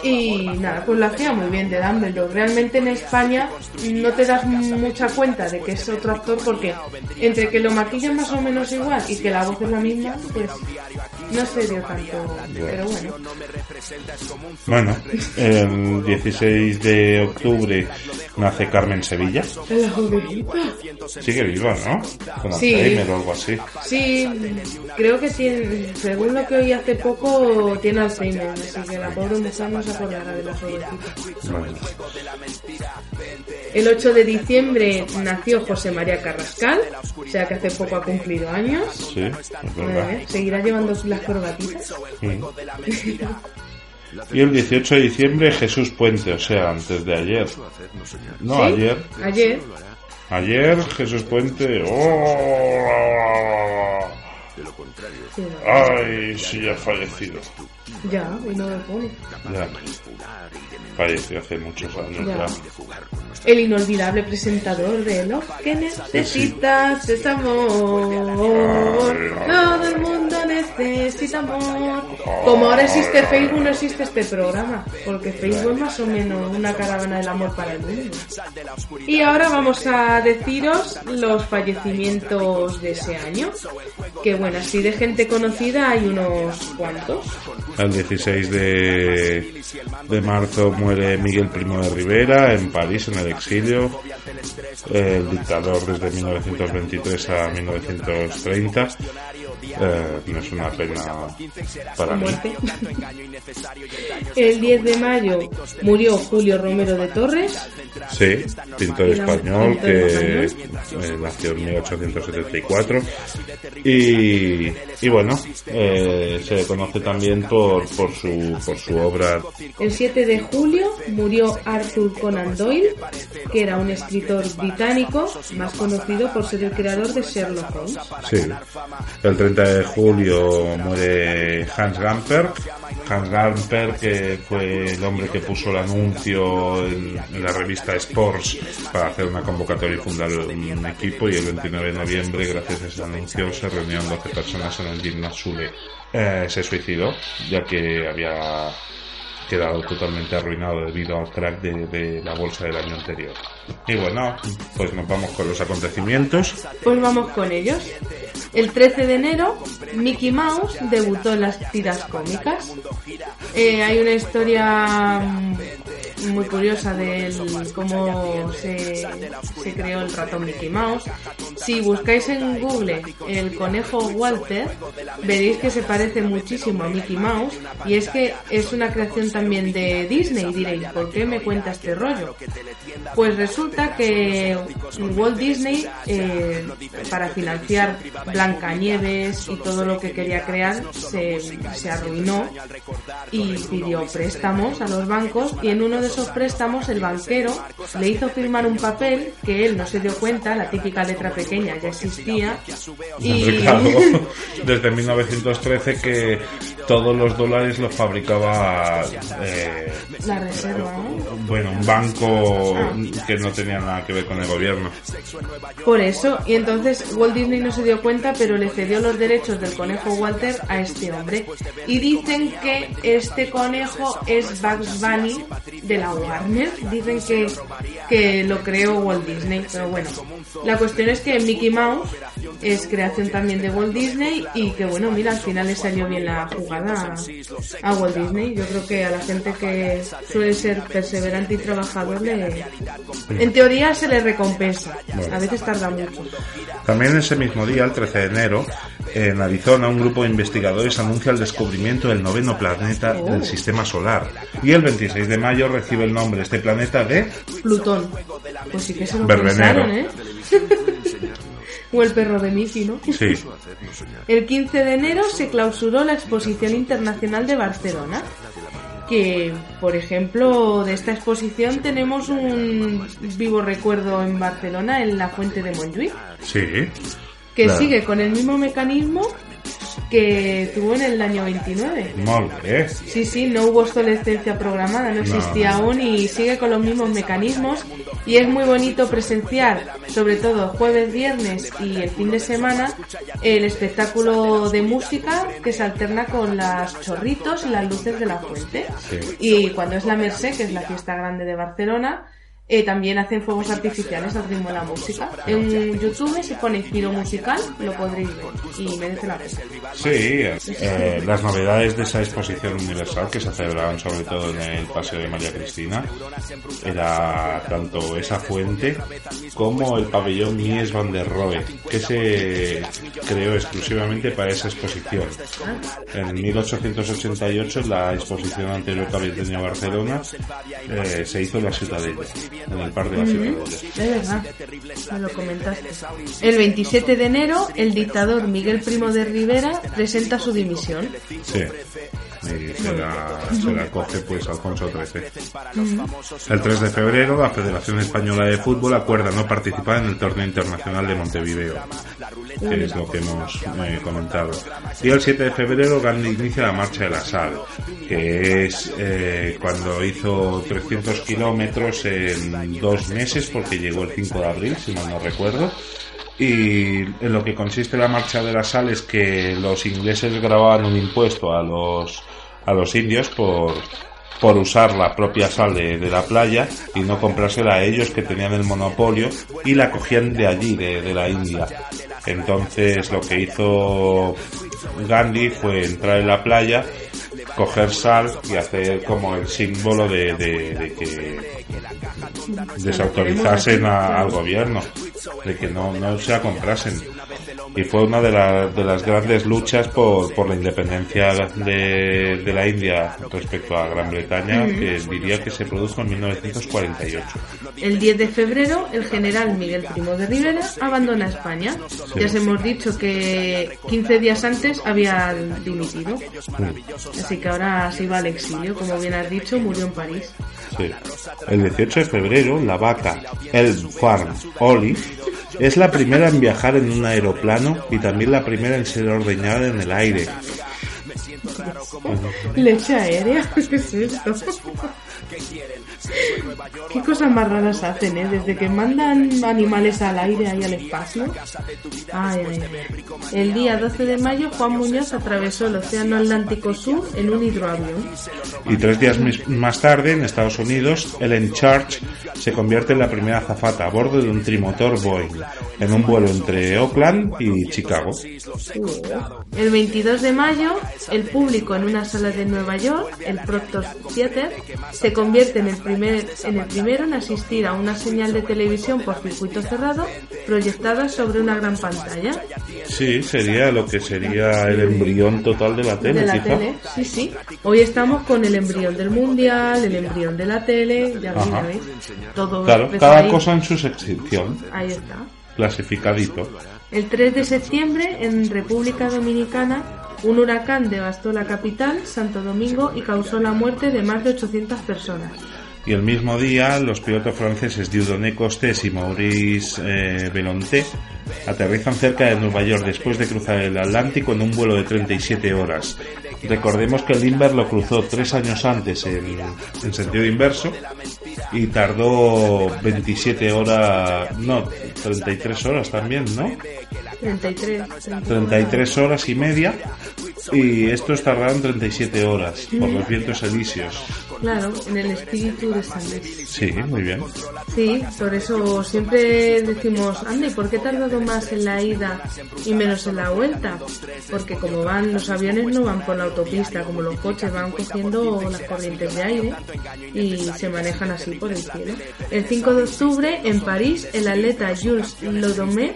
Y nada, pues lo hacía muy bien de Dumbledore. Realmente en España no te das mucha cuenta de que es otro actor porque entre que lo maquillan más o menos igual y que la voz es la misma, pues no se dio tanto. Pero bueno, Bueno, el 16 de octubre nace Carmen Sevilla. la jovencita. Sigue viva, ¿no? Con Sí. Alzheimer o algo así. Sí, creo que tiene, según lo que oí hace poco, tiene Alzheimer, así que la pobre mujer no se acordará de la jovencita. Bueno, El 8 de diciembre nació José María Carrascal, o sea que hace poco ha cumplido años. sí, es verdad. Eh, Seguirá llevando las Y el 18 de diciembre Jesús Puente, o sea, antes de ayer. No, ¿Sí? ayer. Ayer. Ayer Jesús Puente. ¡Oh! ¡Ay, sí, ha fallecido! Ya, y no me pone. Ya. Falleció hace muchos años Ya. ya. El inolvidable presentador de Lo que necesitas es amor. Todo el mundo necesita amor. Como ahora existe Facebook, no existe este programa. Porque Facebook es más o menos una caravana del amor para el mundo. Y ahora vamos a deciros los fallecimientos de ese año. Que bueno, así de gente conocida hay unos cuantos. El 16 de, de marzo muere Miguel Primo de Rivera en París, en el exilio. El dictador desde 1923 a 1930. Eh, no es una pena para mí. El 10 de mayo murió Julio Romero de Torres. Sí, pintor español que eh, nació en 1874 y, y bueno, eh, se le conoce también por, por, su, por su obra El 7 de julio murió Arthur Conan Doyle, que era un escritor británico más conocido por ser el creador de Sherlock Holmes. Sí. El 30 de julio muere Hans Gamper. Hans Gamper, que fue el hombre que puso el anuncio en, la revista Sports para hacer una convocatoria y fundar un equipo. Y el 29 de noviembre, gracias a ese anuncio, se reunieron 12 personas en el gimnasio. Eh, se suicidó, ya que había quedado totalmente arruinado debido al crack de, de la bolsa del año anterior. Y bueno, pues nos vamos con los acontecimientos. Pues vamos con ellos. El 13 de enero, Mickey Mouse debutó en las tiras cómicas. Eh, hay una historia mm, muy curiosa de cómo se, se creó el ratón Mickey Mouse. Si buscáis en Google el conejo Walter, veréis que se parece muchísimo a Mickey Mouse y es que es una creación también de Disney. Diréis, ¿por qué me cuenta este rollo? Pues resulta que Walt Disney, eh, para financiar Blancanieves y todo lo que quería crear, se, se arruinó y pidió préstamos a los bancos y en uno de esos préstamos el banquero le hizo firmar un papel que él no se dio cuenta, la típica letra pequeña ya existía y Claro, desde 1913 que todos los dólares los fabricaba eh, La reserva, ¿no? bueno un banco que no tenía nada que ver con el gobierno. Por eso, y entonces Walt Disney no se dio cuenta, pero le cedió los derechos del conejo Walter a este hombre. Y dicen que este conejo es Bugs Bunny de la Warner. Dicen que, que lo creó Walt Disney, pero bueno. La cuestión es que Mickey Mouse es creación también de Walt Disney y que bueno, mira, al final le salió bien la jugada a, a Walt Disney. Yo creo que a la gente que suele ser perseverante y trabajador le, en teoría se le recompensa. A veces tarda mucho. También ese mismo día, el 13 de enero, en Arizona, un grupo de investigadores anuncia el descubrimiento del noveno planeta Oh. del sistema solar. Y el 26 de mayo recibe el nombre este planeta de Plutón. Pues sí que se lo pensaron, ¿eh? o el perro de Mickey, ¿no? Sí, El 15 de enero se clausuró la Exposición Internacional de Barcelona. Que, por ejemplo, de esta exposición tenemos un vivo recuerdo en Barcelona, en la Fuente de Montjuïc, sí. que Claro. sigue con el mismo mecanismo que tuvo en el año 29. Molt bé. Sí, sí, no hubo obsolescencia programada, no existía No. aún y sigue con los mismos mecanismos y es muy bonito presenciar, sobre todo jueves, viernes y el fin de semana, el espectáculo de música que se alterna con las chorritos y las luces de la fuente. Sí. Y cuando es la Merced, que es la fiesta grande de Barcelona, eh, también hacen fuegos artificiales al ritmo de la música. En YouTube se pone giro musical, lo podréis ver y merece la pena. Sí, eh, las novedades de esa exposición universal que se celebraron sobre todo en el Paseo de María Cristina era tanto esa fuente como el pabellón Mies van der Rohe, que se creó exclusivamente para esa exposición. En 1888, la exposición anterior que había tenido Barcelona eh, se hizo en la Ciutadella, en el Parque de la Ciutadella. Es verdad, me lo comentaste. El 27 de enero, el dictador Miguel Primo de Rivera presenta su dimisión. Sí. Y se la, se la coge pues Alfonso XIII. El 3 de febrero la Federación Española de Fútbol acuerda no participar en el torneo internacional de Montevideo, que es lo que hemos eh, comentado. Y el 7 de febrero Gandhi inicia la Marcha de la Sal, que es eh, cuando hizo 300 kilómetros en dos meses, porque llegó el 5 de abril, si mal no recuerdo. Y en lo que consiste la marcha de la sal es que los ingleses grababan un impuesto a los, a los indios por, por usar la propia sal de, la playa y no comprársela a ellos que tenían el monopolio y la cogían de allí, de, de la India. Entonces lo que hizo Gandhi fue entrar en la playa, coger sal y hacer como el símbolo de- de que desautorizasen a- al gobierno, de que no, no se comprasen. Y fue una de, la- de las grandes luchas por, por la independencia de, de la India respecto a Gran Bretaña, que diría que se produjo en 1948. El 10 de febrero, el general Miguel Primo de Rivera abandona España. Ya os hemos dicho que 15 días antes había dimitido. Así que ahora se iba al exilio, como bien has dicho, murió en París. Sí. El 18 de febrero, la vaca Elm Farm Olive es la primera en viajar en un aeroplano y también la primera en ser ordeñada en el aire. Leche aérea, ¿qué es esto? ¿Qué cosas más raras hacen, eh? Desde que mandan animales al aire y al espacio. Ay, ay. El día 12 de mayo, Juan Muñoz atravesó el Océano Atlántico Sur en un hidroavión. Y tres días más tarde, en Estados Unidos, Ellen Church se convierte en la primera azafata a bordo de un trimotor Boeing, en un vuelo entre Oakland y Chicago. El 22 de mayo, el público en una sala de Nueva York, el Proctor Theater, se convierte en el, primer, en el primero en asistir a una señal de televisión por circuito cerrado proyectada sobre una gran pantalla Sí, sería lo que sería el embrión total de la tele, de la quizá. tele. Sí, sí. Hoy estamos con el embrión del mundial, el embrión de la tele, ya veis. Todo Claro, cada ahí. cosa en su sección, Ahí está. clasificadito. El 3 de septiembre, en República Dominicana, un huracán devastó la capital, Santo Domingo, y causó la muerte de más de 800 personas. Y el mismo día, los pilotos franceses Dieudonné Costes y Maurice eh, Belonté aterrizan cerca de Nueva York después de cruzar el Atlántico en un vuelo de 37 horas. Recordemos que el Limber lo cruzó tres años antes en, en sentido inverso y tardó 27 horas, no, 33 horas también, ¿no? 33. 33 horas y media y estos tardaron 37 horas por los vientos elíseos. Claro, en el espíritu de San Luis. Sí, muy bien. Sí, por eso siempre decimos, Andy, ¿por qué he tardado más en la ida y menos en la vuelta? Porque como van los aviones no van por la autopista, como los coches van cogiendo las corrientes de aire y se manejan así por el cielo. El 5 de octubre en París el atleta Jules Lodomé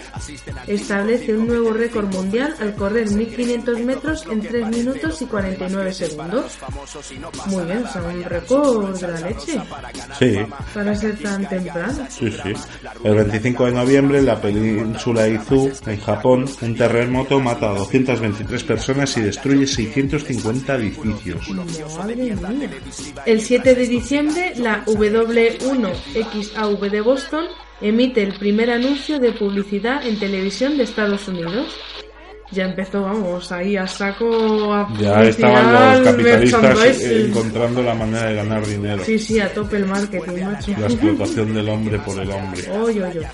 establece un nuevo récord mundial al correr 1500 metros en 3 minutos y 49 segundos. Muy bien, o sea, un récord de la leche Sí, para ser tan temprano. sí, sí. El 25 de noviembre en la península Izu, en Japón, un terremoto mata a 223 personas y destruye 650 edificios. Madre mía. El 7 de diciembre, la W1XAV de Boston emite el primer anuncio de publicidad en televisión de Estados Unidos. Ya empezó, vamos, ahí a saco a Ya estaban los capitalistas eh, encontrando la manera de ganar dinero. Sí, sí, a tope el marketing, macho. La explotación del hombre por el hombre. Oy, oy, oy.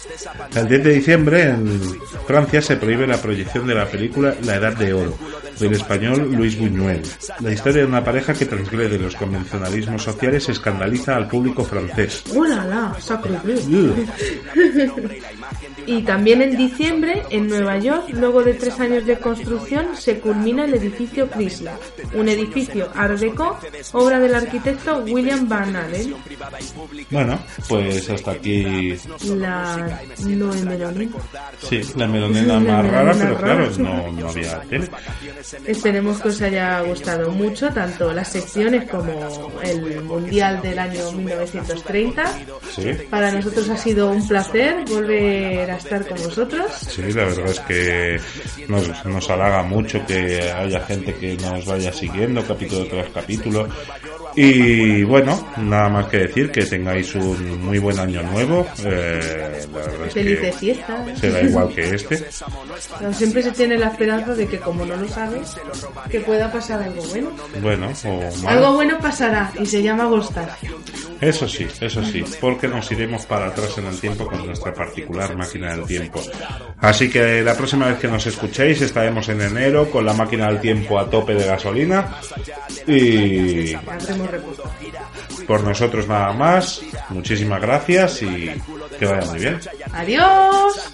El 10 de diciembre en Francia se prohíbe la proyección de la película La Edad de Oro del español Luis Buñuel. La historia de una pareja que transgrede los convencionalismos sociales escandaliza al público francés. ¡Oh, la, la! Sacre bleu. Ugh. Y también en diciembre, en Nueva York, luego de tres años de construcción, se culmina el edificio Chrysler, un edificio Art Deco, obra del arquitecto William Van Allen. Bueno, pues hasta aquí La Noe Meloni. sí, la melonena La más rara, pero claro, no, no había tele. Esperemos que os haya gustado mucho, tanto las secciones como el Mundial del año 1930. Sí, Para nosotros ha sido un placer volver a estar con vosotros. sí, la verdad es que nos, nos halaga mucho que haya gente que nos vaya siguiendo capítulo tras capítulo. Y bueno, nada más que decir que tengáis un muy buen año nuevo. Eh, la verdad es que será igual que este. Pero siempre se tiene la esperanza de que como no lo sabes, que pueda pasar algo bueno. Bueno, o mal. Algo bueno pasará y se llama nostalgia. Eso sí, eso sí, porque nos iremos para atrás en el tiempo con nuestra particular máquina del tiempo. Así que la próxima vez que nos escuchéis estaremos en enero con la máquina del tiempo a tope de gasolina. Y pues por nosotros nada más. Muchísimas gracias y que vaya muy bien. Adiós.